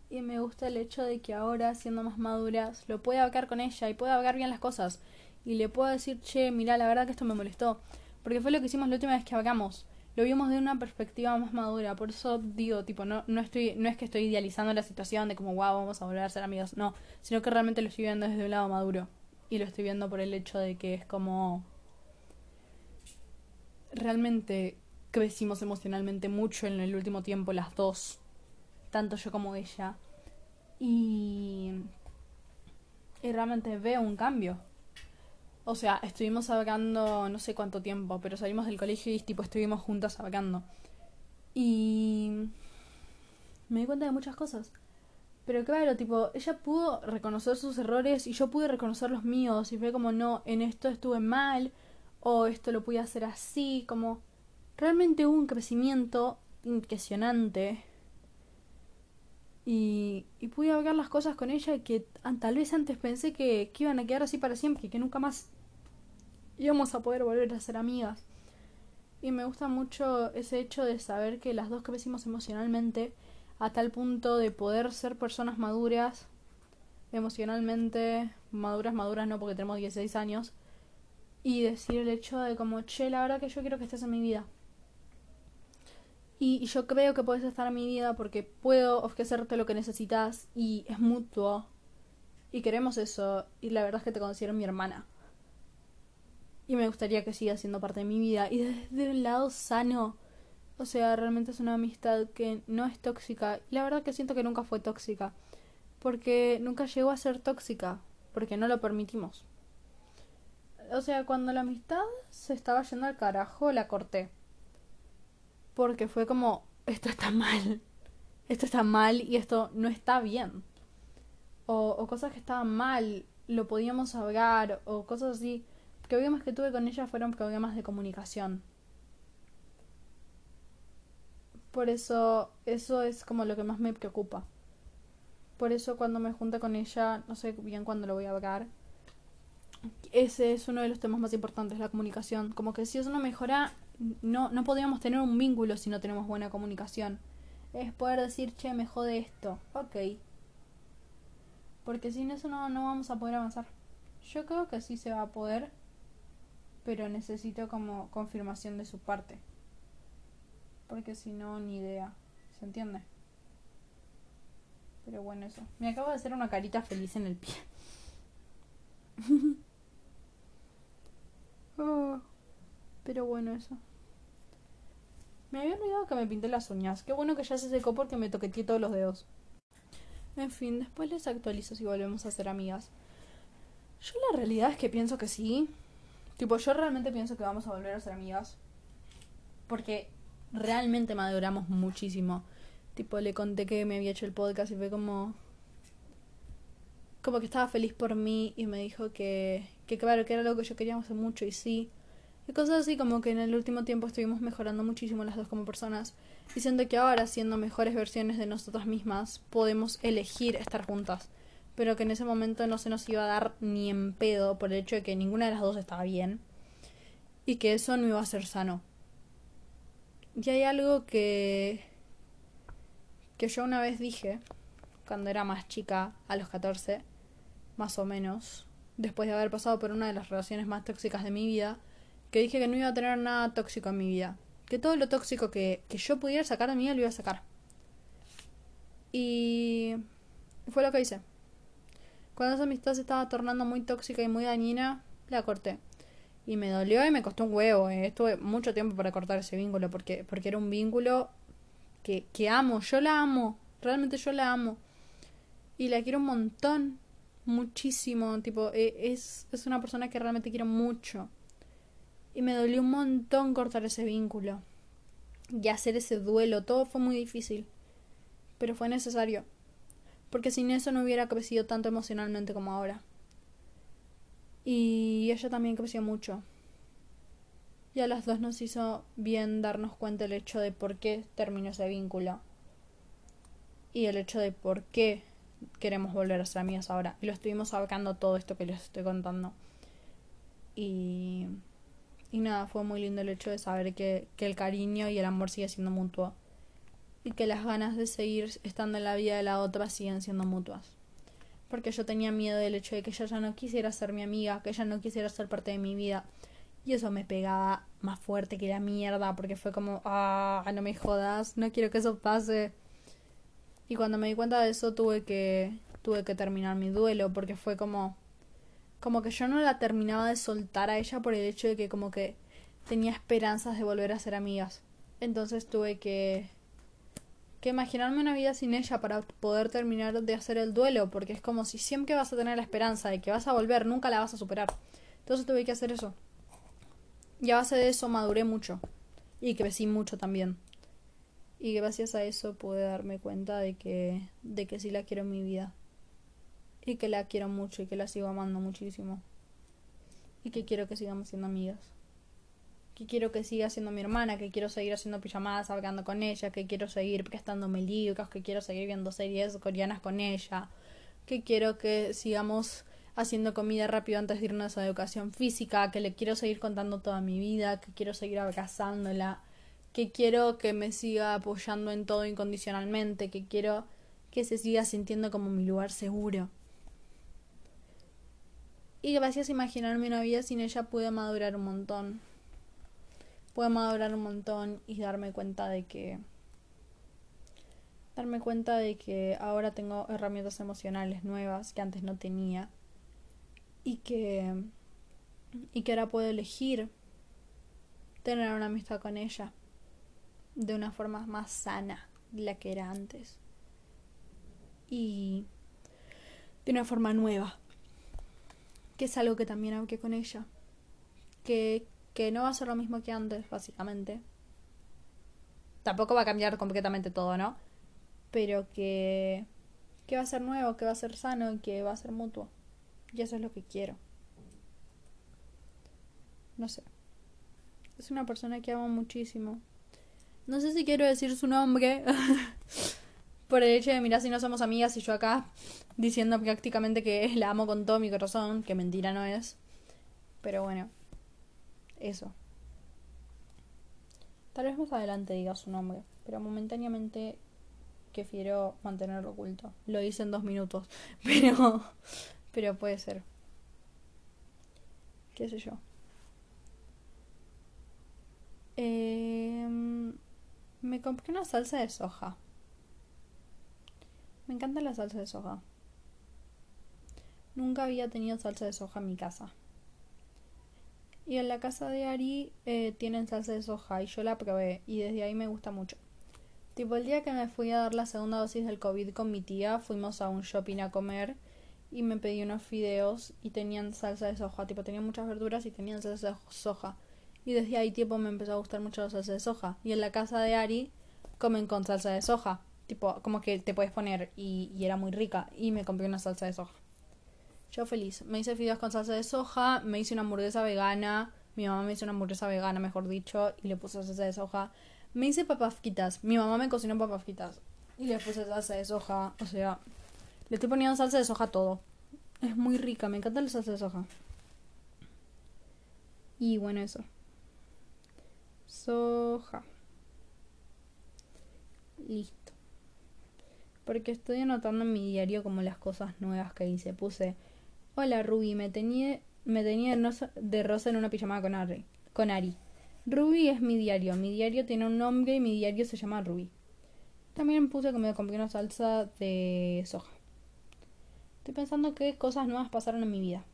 Y me gusta el hecho de que ahora, siendo más maduras, lo pueda hablar con ella y pueda hablar bien las cosas. Y le puedo decir, che, mira, la verdad que esto me molestó. Porque fue lo que hicimos la última vez que hablamos lo vimos de una perspectiva más madura. Por eso digo, tipo, no, no, estoy, no es que estoy idealizando la situación de como, wow, vamos a volver a ser amigos. No, sino que realmente lo estoy viendo desde un lado maduro. Y lo estoy viendo por el hecho de que es como... Realmente crecimos emocionalmente mucho en el último tiempo las dos. Tanto yo como ella. Y... Y realmente veo un cambio o sea, estuvimos hablando no sé cuánto tiempo, pero salimos del colegio y tipo estuvimos juntas hablando. Y me di cuenta de muchas cosas. Pero claro, tipo, ella pudo reconocer sus errores y yo pude reconocer los míos. Y fue como, no, en esto estuve mal, o esto lo pude hacer así, como realmente hubo un crecimiento impresionante. Y, y pude hablar las cosas con ella que tal vez antes pensé que, que iban a quedar así para siempre, que nunca más íbamos a poder volver a ser amigas. Y me gusta mucho ese hecho de saber que las dos crecimos emocionalmente a tal punto de poder ser personas maduras, emocionalmente, maduras, maduras no porque tenemos 16 años, y decir el hecho de como, che, la verdad que yo quiero que estés en mi vida. Y, y yo creo que puedes estar en mi vida porque puedo ofrecerte lo que necesitas y es mutuo. Y queremos eso. Y la verdad es que te considero mi hermana y me gustaría que siga siendo parte de mi vida y desde un lado sano. O sea, realmente es una amistad que no es tóxica. Y la verdad que siento que nunca fue tóxica. Porque nunca llegó a ser tóxica. Porque no lo permitimos. O sea, cuando la amistad se estaba yendo al carajo, la corté. Porque fue como, esto está mal. Esto está mal y esto no está bien. O, o cosas que estaban mal, lo podíamos hablar. O cosas así problemas que tuve con ella fueron problemas de comunicación. Por eso, eso es como lo que más me preocupa. Por eso cuando me junte con ella, no sé bien cuándo lo voy a hablar. Ese es uno de los temas más importantes, la comunicación. Como que si eso no mejora, no, no podríamos tener un vínculo si no tenemos buena comunicación. Es poder decir, che, me jode esto. Ok. Porque sin eso no, no vamos a poder avanzar. Yo creo que sí se va a poder, pero necesito como confirmación de su parte. Porque si no, ni idea. ¿Se entiende? Pero bueno, eso. Me acabo de hacer una carita feliz en el pie. Oh, pero bueno, eso. Me había olvidado que me pinté las uñas. Qué bueno que ya se secó porque me toqueteé todos los dedos. En fin, después les actualizo si volvemos a ser amigas. Yo la realidad es que pienso que sí. Tipo, yo realmente pienso que vamos a volver a ser amigas. Porque realmente maduramos muchísimo. Tipo, le conté que me había hecho el podcast y fue como. Como que estaba feliz por mí y me dijo que, que claro, que era algo que yo quería hacer mucho y sí. Y cosas así como que en el último tiempo estuvimos mejorando muchísimo las dos como personas. Y siento que ahora, siendo mejores versiones de nosotras mismas, podemos elegir estar juntas. Pero que en ese momento no se nos iba a dar ni en pedo por el hecho de que ninguna de las dos estaba bien. Y que eso no iba a ser sano. Y hay algo que que yo una vez dije, cuando era más chica, a los 14, más o menos, después de haber pasado por una de las relaciones más tóxicas de mi vida, que dije que no iba a tener nada tóxico en mi vida. Que todo lo tóxico que, que yo pudiera sacar de mí lo iba a sacar. Y fue lo que hice. Cuando esa amistad se estaba tornando muy tóxica y muy dañina, la corté. Y me dolió y me costó un huevo. Eh. Estuve mucho tiempo para cortar ese vínculo porque, porque era un vínculo que, que amo, yo la amo, realmente yo la amo. Y la quiero un montón, muchísimo, tipo, e, es, es una persona que realmente quiero mucho. Y me dolió un montón cortar ese vínculo. Y hacer ese duelo, todo fue muy difícil. Pero fue necesario. Porque sin eso no hubiera crecido tanto emocionalmente como ahora. Y ella también creció mucho. Y a las dos nos hizo bien darnos cuenta el hecho de por qué terminó ese vínculo. Y el hecho de por qué queremos volver a ser amigas ahora. Y lo estuvimos abarcando todo esto que les estoy contando. Y, y nada, fue muy lindo el hecho de saber que, que el cariño y el amor sigue siendo mutuo. Y que las ganas de seguir estando en la vida de la otra siguen siendo mutuas. Porque yo tenía miedo del hecho de que ella ya no quisiera ser mi amiga, que ella no quisiera ser parte de mi vida y eso me pegaba más fuerte que la mierda, porque fue como, ah, no me jodas, no quiero que eso pase. Y cuando me di cuenta de eso tuve que tuve que terminar mi duelo porque fue como como que yo no la terminaba de soltar a ella por el hecho de que como que tenía esperanzas de volver a ser amigas. Entonces tuve que que imaginarme una vida sin ella para poder terminar de hacer el duelo, porque es como si siempre vas a tener la esperanza de que vas a volver, nunca la vas a superar. Entonces tuve que hacer eso. Y a base de eso maduré mucho. Y crecí mucho también. Y gracias a eso pude darme cuenta de que, de que sí la quiero en mi vida. Y que la quiero mucho y que la sigo amando muchísimo. Y que quiero que sigamos siendo amigas. Que quiero que siga siendo mi hermana, que quiero seguir haciendo pijamadas hablando con ella, que quiero seguir prestándome libros, que quiero seguir viendo series coreanas con ella, que quiero que sigamos haciendo comida rápido antes de irnos a educación física, que le quiero seguir contando toda mi vida, que quiero seguir abrazándola, que quiero que me siga apoyando en todo incondicionalmente, que quiero que se siga sintiendo como mi lugar seguro. Y gracias a imaginarme una vida sin ella pude madurar un montón. Pude madurar un montón y darme cuenta de que darme cuenta de que ahora tengo herramientas emocionales nuevas que antes no tenía y que y que ahora puedo elegir tener una amistad con ella de una forma más sana de la que era antes y de una forma nueva que es algo que también hablé con ella que, que no va a ser lo mismo que antes básicamente tampoco va a cambiar completamente todo no pero que que va a ser nuevo que va a ser sano y que va a ser mutuo y eso es lo que quiero. No sé. Es una persona que amo muchísimo. No sé si quiero decir su nombre. por el hecho de, mirar si no somos amigas y yo acá diciendo prácticamente que la amo con todo mi corazón, que mentira no es. Pero bueno, eso. Tal vez más adelante diga su nombre, pero momentáneamente prefiero mantenerlo oculto. Lo hice en dos minutos, pero, pero puede ser. ¿Qué sé yo? Em, me compré una salsa de soja. Me encanta la salsa de soja. Nunca había tenido salsa de soja en mi casa. Y en la casa de Ari eh, tienen salsa de soja y yo la probé y desde ahí me gusta mucho. Tipo, el día que me fui a dar la segunda dosis del COVID con mi tía, fuimos a un shopping a comer y me pedí unos fideos y tenían salsa de soja. Tipo, tenían muchas verduras y tenían salsa de soja. Y desde ahí, tipo, me empezó a gustar mucho la salsa de soja. Y en la casa de Ari comen con salsa de soja. Tipo, como que te puedes poner y, y era muy rica. Y me compré una salsa de soja. Yo feliz. Me hice fideos con salsa de soja, me hice una hamburguesa vegana. Mi mamá me hizo una hamburguesa vegana, mejor dicho, y le puse salsa de soja. Me hice papas fritas. Mi mamá me cocinó papas fritas. Y le puse salsa de soja. O sea, le estoy poniendo salsa de soja a todo. Es muy rica, me encanta la salsa de soja. Y bueno, eso. Soja. Listo. Porque estoy anotando en mi diario como las cosas nuevas que hice. Puse Hola Ruby, me tenía, me tenía de rosa en una pijamada con Ari, con Ari. Ruby es mi diario. Mi diario tiene un nombre y mi diario se llama Ruby. También puse que me compré una salsa de soja. Estoy pensando qué cosas nuevas pasaron en mi vida.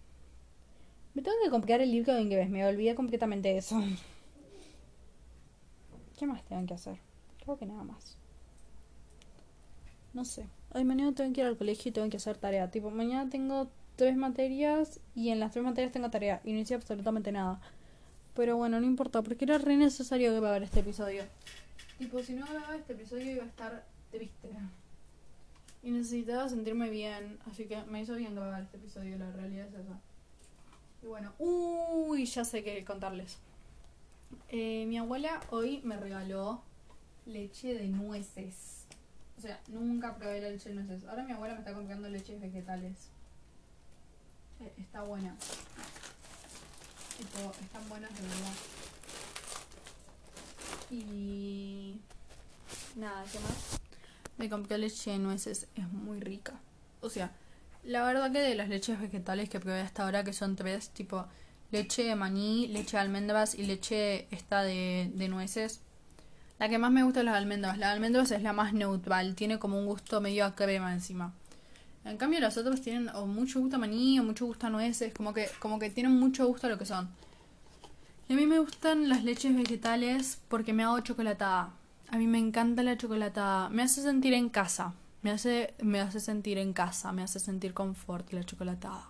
Me tengo que comprar el libro de inglés. Me olvidé completamente de eso. ¿Qué más tengo que hacer? Creo que nada más. No sé. Ay, mañana tengo que ir al colegio y tengo que hacer tarea. Tipo, mañana tengo tres materias y en las tres materias tengo tarea y no hice absolutamente nada. Pero bueno, no importa, porque era re necesario grabar este episodio. Tipo, si no grababa este episodio iba a estar triste. Y necesitaba sentirme bien, así que me hizo bien grabar este episodio, la realidad es esa. Y bueno, uy, ya sé qué contarles. Eh, mi abuela hoy me regaló leche de nueces. O sea, nunca probé la leche de nueces. Ahora mi abuela me está comprando leches vegetales. Eh, está buena. Tipo, están buenas de verdad. Y nada, ¿qué más? Me compré leche de nueces, es muy rica. O sea, la verdad que de las leches vegetales que probé hasta ahora, que son tres, tipo leche de maní, leche de almendras y leche esta de, de nueces. La que más me gusta es la de almendras. La de almendras es la más neutral, tiene como un gusto medio a crema encima. En cambio los otros tienen o mucho gusto a maní o mucho gusto a nueces, como que, como que tienen mucho gusto a lo que son. Y a mí me gustan las leches vegetales porque me hago chocolatada. A mí me encanta la chocolatada. Me hace sentir en casa. Me hace, me hace sentir en casa, me hace sentir confort la chocolatada.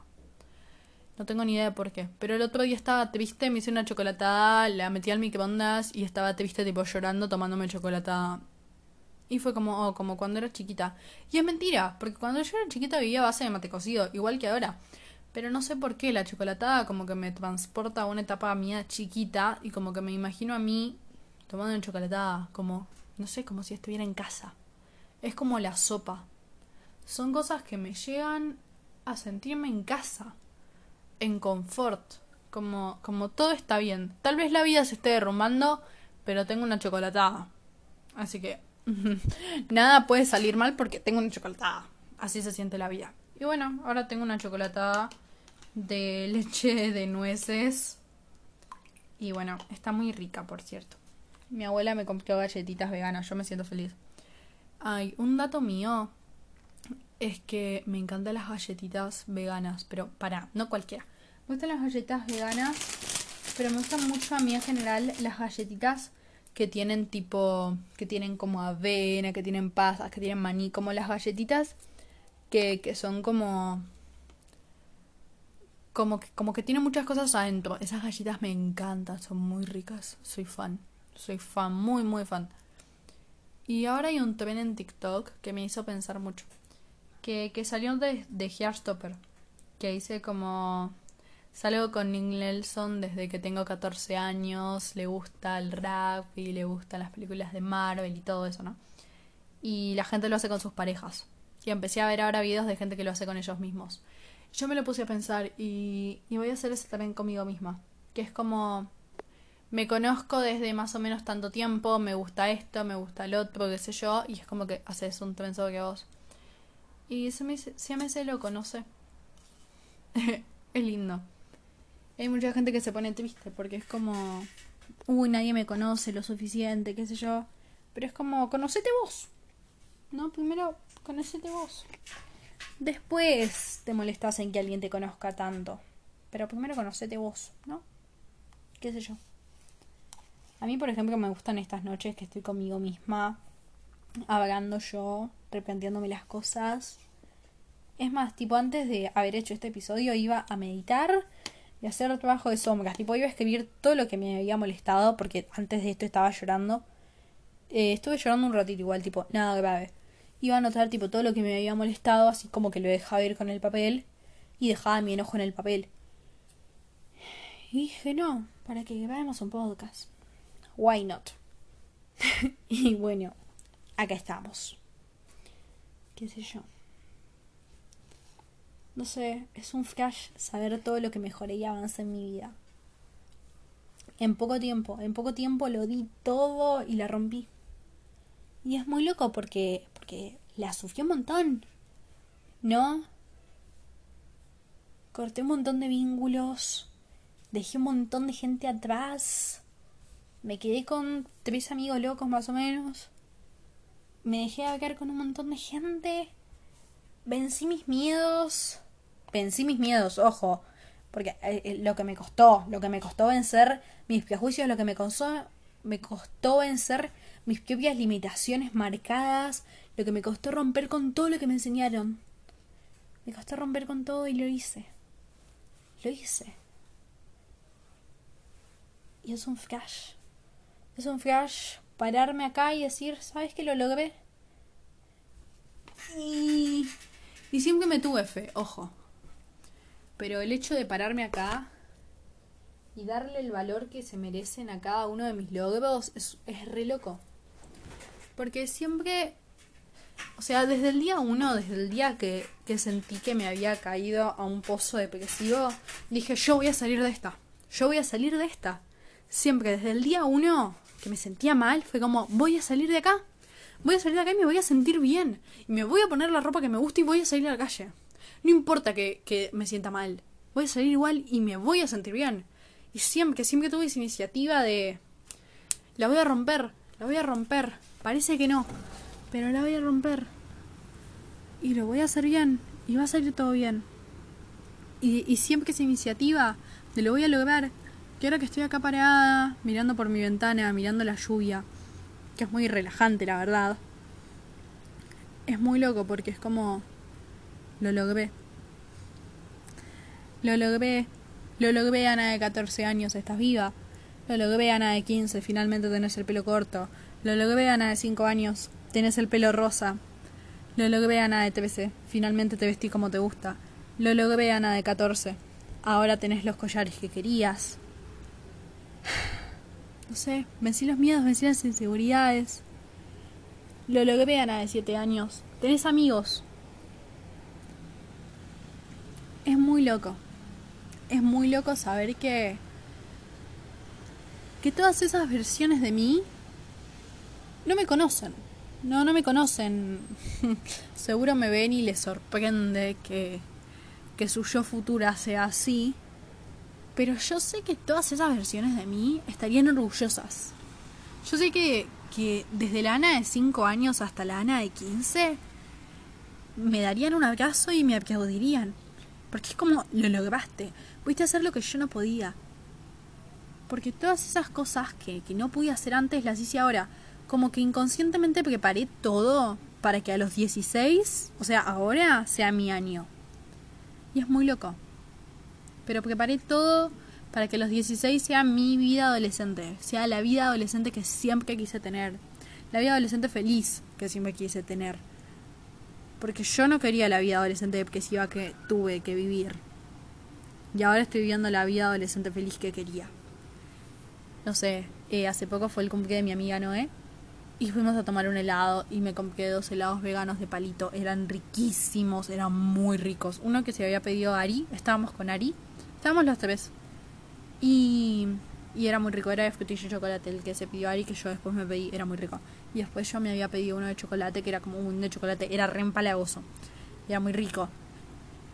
No tengo ni idea de por qué. Pero el otro día estaba triste, me hice una chocolatada, la metí al microondas y estaba triste, tipo llorando, tomándome chocolatada. Y fue como, oh, como cuando era chiquita. Y es mentira, porque cuando yo era chiquita vivía a base de mate cocido, igual que ahora. Pero no sé por qué, la chocolatada como que me transporta a una etapa mía chiquita y como que me imagino a mí tomando una chocolatada, como, no sé, como si estuviera en casa. Es como la sopa. Son cosas que me llegan a sentirme en casa, en confort, como, como todo está bien. Tal vez la vida se esté derrumbando, pero tengo una chocolatada. Así que Nada puede salir mal porque tengo una chocolatada. Así se siente la vida. Y bueno, ahora tengo una chocolatada de leche de nueces. Y bueno, está muy rica, por cierto. Mi abuela me compró galletitas veganas, yo me siento feliz. Ay, un dato mío es que me encantan las galletitas veganas, pero para, no cualquiera. Me gustan las galletas veganas, pero me gustan mucho a mí en general las galletitas que tienen tipo, que tienen como avena, que tienen pasas, que tienen maní, como las galletitas que, que son como, como que, como que tienen muchas cosas adentro. Esas galletas me encantan, son muy ricas, soy fan, soy fan, muy, muy fan. Y ahora hay un tren en TikTok que me hizo pensar mucho, que, que salió de, de Hairstopper, que hice como Salgo con Nick Nelson desde que tengo 14 años, le gusta el rap y le gustan las películas de Marvel y todo eso, ¿no? Y la gente lo hace con sus parejas. Y empecé a ver ahora videos de gente que lo hace con ellos mismos. Yo me lo puse a pensar y, y voy a hacer eso también conmigo misma. Que es como, me conozco desde más o menos tanto tiempo, me gusta esto, me gusta el otro, qué sé yo, y es como que haces un trenzo que vos. Y se me, se me hace es lindo. Hay mucha gente que se pone triste porque es como, uy, nadie me conoce lo suficiente, qué sé yo. Pero es como, conocete vos. No, primero, conocete vos. Después te molestas en que alguien te conozca tanto. Pero primero conocete vos, ¿no? ¿Qué sé yo? A mí, por ejemplo, me gustan estas noches que estoy conmigo misma, hablando yo, replanteándome las cosas. Es más, tipo, antes de haber hecho este episodio iba a meditar y hacer trabajo de sombras. Tipo, iba a escribir todo lo que me había molestado, porque antes de esto estaba llorando. Eh, estuve llorando un ratito igual, tipo, nada grave iba a anotar tipo todo lo que me había molestado, así como que lo dejaba ir con el papel y dejaba mi enojo en el papel. Y dije, no, para que grabemos un podcast. Why not? y bueno, acá estamos. ¿Qué sé yo? No sé, es un flash saber todo lo que mejoré y avancé en mi vida. En poco tiempo, en poco tiempo lo di todo y la rompí. Y es muy loco porque porque la sufrí un montón. ¿No? Corté un montón de vínculos. Dejé un montón de gente atrás. Me quedé con tres amigos locos más o menos. Me dejé hablar con un montón de gente. Vencí mis miedos. Vencí mis miedos, ojo. Porque eh, eh, lo que me costó, lo que me costó vencer mis prejuicios, lo que me costó, me costó vencer mis propias limitaciones marcadas, lo que me costó romper con todo lo que me enseñaron. Me costó romper con todo y lo hice. Lo hice. Y es un flash. Es un flash pararme acá y decir, ¿sabes que lo logré? Y, y siempre me tuve fe, ojo. Pero el hecho de pararme acá y darle el valor que se merecen a cada uno de mis logros es, es re loco. Porque siempre o sea, desde el día uno, desde el día que, que sentí que me había caído a un pozo depresivo, dije, yo voy a salir de esta. Yo voy a salir de esta. Siempre, desde el día uno que me sentía mal, fue como, voy a salir de acá. Voy a salir de acá y me voy a sentir bien. Y me voy a poner la ropa que me gusta y voy a salir a la calle. No importa que, que me sienta mal. Voy a salir igual y me voy a sentir bien. Y siempre, siempre tuve esa iniciativa de... La voy a romper, la voy a romper. Parece que no, pero la voy a romper. Y lo voy a hacer bien. Y va a salir todo bien. Y, y siempre esa iniciativa de lo voy a lograr. Que ahora que estoy acá parada, mirando por mi ventana, mirando la lluvia, que es muy relajante, la verdad. Es muy loco porque es como... Lo logré. Lo logré. Lo logré, Ana de 14 años, estás viva. Lo logré, Ana de 15, finalmente tenés el pelo corto. Lo logré, Ana de 5 años, Tenés el pelo rosa. Lo logré Ana de 13. Finalmente te vestí como te gusta. Lo logré Ana de 14. Ahora tenés los collares que querías. No sé, vencí los miedos, vencí las inseguridades. Lo logré Ana de 7 años. Tenés amigos. Es muy loco. Es muy loco saber que que todas esas versiones de mí no me conocen. No, no me conocen. Seguro me ven y les sorprende que, que su yo futura sea así. Pero yo sé que todas esas versiones de mí estarían orgullosas. Yo sé que, que desde la Ana de 5 años hasta la Ana de 15 me darían un abrazo y me aplaudirían. Porque es como, lo lograste. Pudiste hacer lo que yo no podía. Porque todas esas cosas que, que no pude hacer antes las hice ahora como que inconscientemente preparé todo para que a los 16, o sea, ahora sea mi año. Y es muy loco. Pero preparé todo para que los 16 sea mi vida adolescente, sea la vida adolescente que siempre quise tener, la vida adolescente feliz que siempre quise tener. Porque yo no quería la vida adolescente depresiva que tuve que vivir. Y ahora estoy viviendo la vida adolescente feliz que quería. No sé, eh, hace poco fue el cumpleaños de mi amiga Noé Y fuimos a tomar un helado y me compré dos helados veganos de palito. Eran riquísimos, eran muy ricos. Uno que se había pedido Ari, estábamos con Ari, estábamos los tres. Y, y era muy rico, era de frutilla y chocolate. El que se pidió Ari, que yo después me pedí, era muy rico. Y después yo me había pedido uno de chocolate, que era como un de chocolate, era re empalagoso. Era muy rico.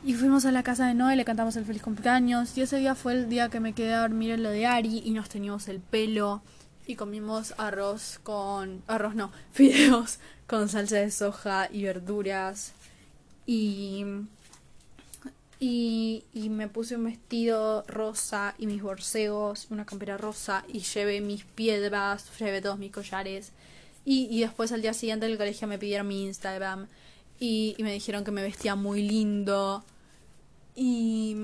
Y fuimos a la casa de Noé, le cantamos el feliz cumpleaños. Y ese día fue el día que me quedé a dormir en lo de Ari y nos teníamos el pelo y comimos arroz con arroz no, fideos con salsa de soja y verduras y y, y me puse un vestido rosa y mis borseos, una campera rosa y llevé mis piedras, llevé todos mis collares y, y después al día siguiente del colegio me pidieron mi Instagram y, y me dijeron que me vestía muy lindo y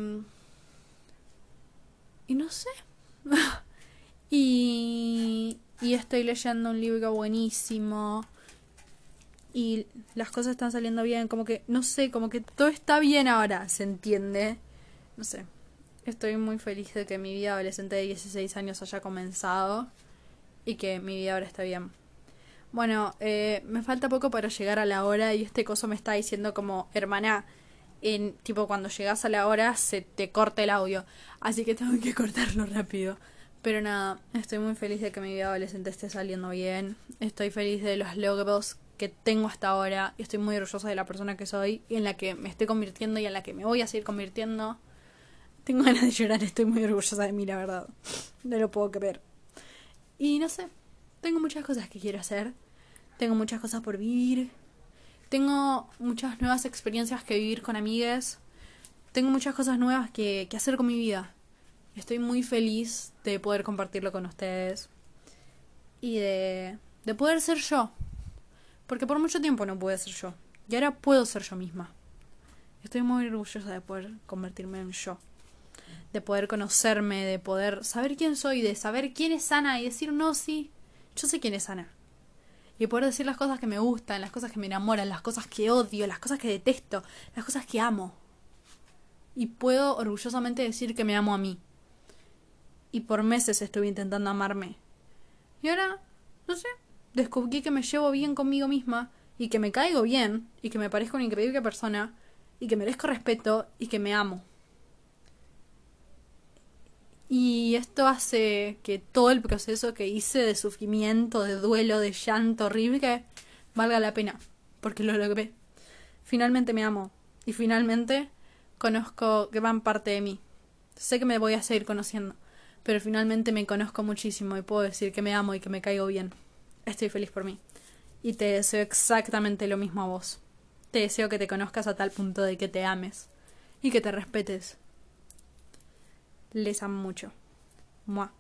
y no sé Y, y estoy leyendo un libro buenísimo. Y las cosas están saliendo bien. Como que, no sé, como que todo está bien ahora, ¿se entiende? No sé. Estoy muy feliz de que mi vida adolescente de 16 años haya comenzado. Y que mi vida ahora está bien. Bueno, eh, me falta poco para llegar a la hora y este coso me está diciendo como, hermana, en tipo cuando llegas a la hora se te corta el audio. Así que tengo que cortarlo rápido. Pero nada, estoy muy feliz de que mi vida adolescente esté saliendo bien. Estoy feliz de los logros que tengo hasta ahora. Y estoy muy orgullosa de la persona que soy y en la que me estoy convirtiendo y en la que me voy a seguir convirtiendo. Tengo ganas de llorar, estoy muy orgullosa de mí, la verdad. No lo puedo creer. Y no sé, tengo muchas cosas que quiero hacer. Tengo muchas cosas por vivir. Tengo muchas nuevas experiencias que vivir con amigas. Tengo muchas cosas nuevas que, que hacer con mi vida. Estoy muy feliz de poder compartirlo con ustedes y de, de poder ser yo. Porque por mucho tiempo no pude ser yo. Y ahora puedo ser yo misma. Estoy muy orgullosa de poder convertirme en yo. De poder conocerme, de poder saber quién soy, de saber quién es Ana y decir, no, sí, yo sé quién es Ana. Y poder decir las cosas que me gustan, las cosas que me enamoran, las cosas que odio, las cosas que detesto, las cosas que amo. Y puedo orgullosamente decir que me amo a mí y por meses estuve intentando amarme. Y ahora, no sé, descubrí que me llevo bien conmigo misma y que me caigo bien y que me parezco una increíble persona y que merezco respeto y que me amo. Y esto hace que todo el proceso que hice de sufrimiento, de duelo, de llanto horrible, valga la pena, porque lo logré. Finalmente me amo y finalmente conozco gran parte de mí. Sé que me voy a seguir conociendo pero finalmente me conozco muchísimo y puedo decir que me amo y que me caigo bien. Estoy feliz por mí. Y te deseo exactamente lo mismo a vos. Te deseo que te conozcas a tal punto de que te ames y que te respetes. Les amo mucho. Mua.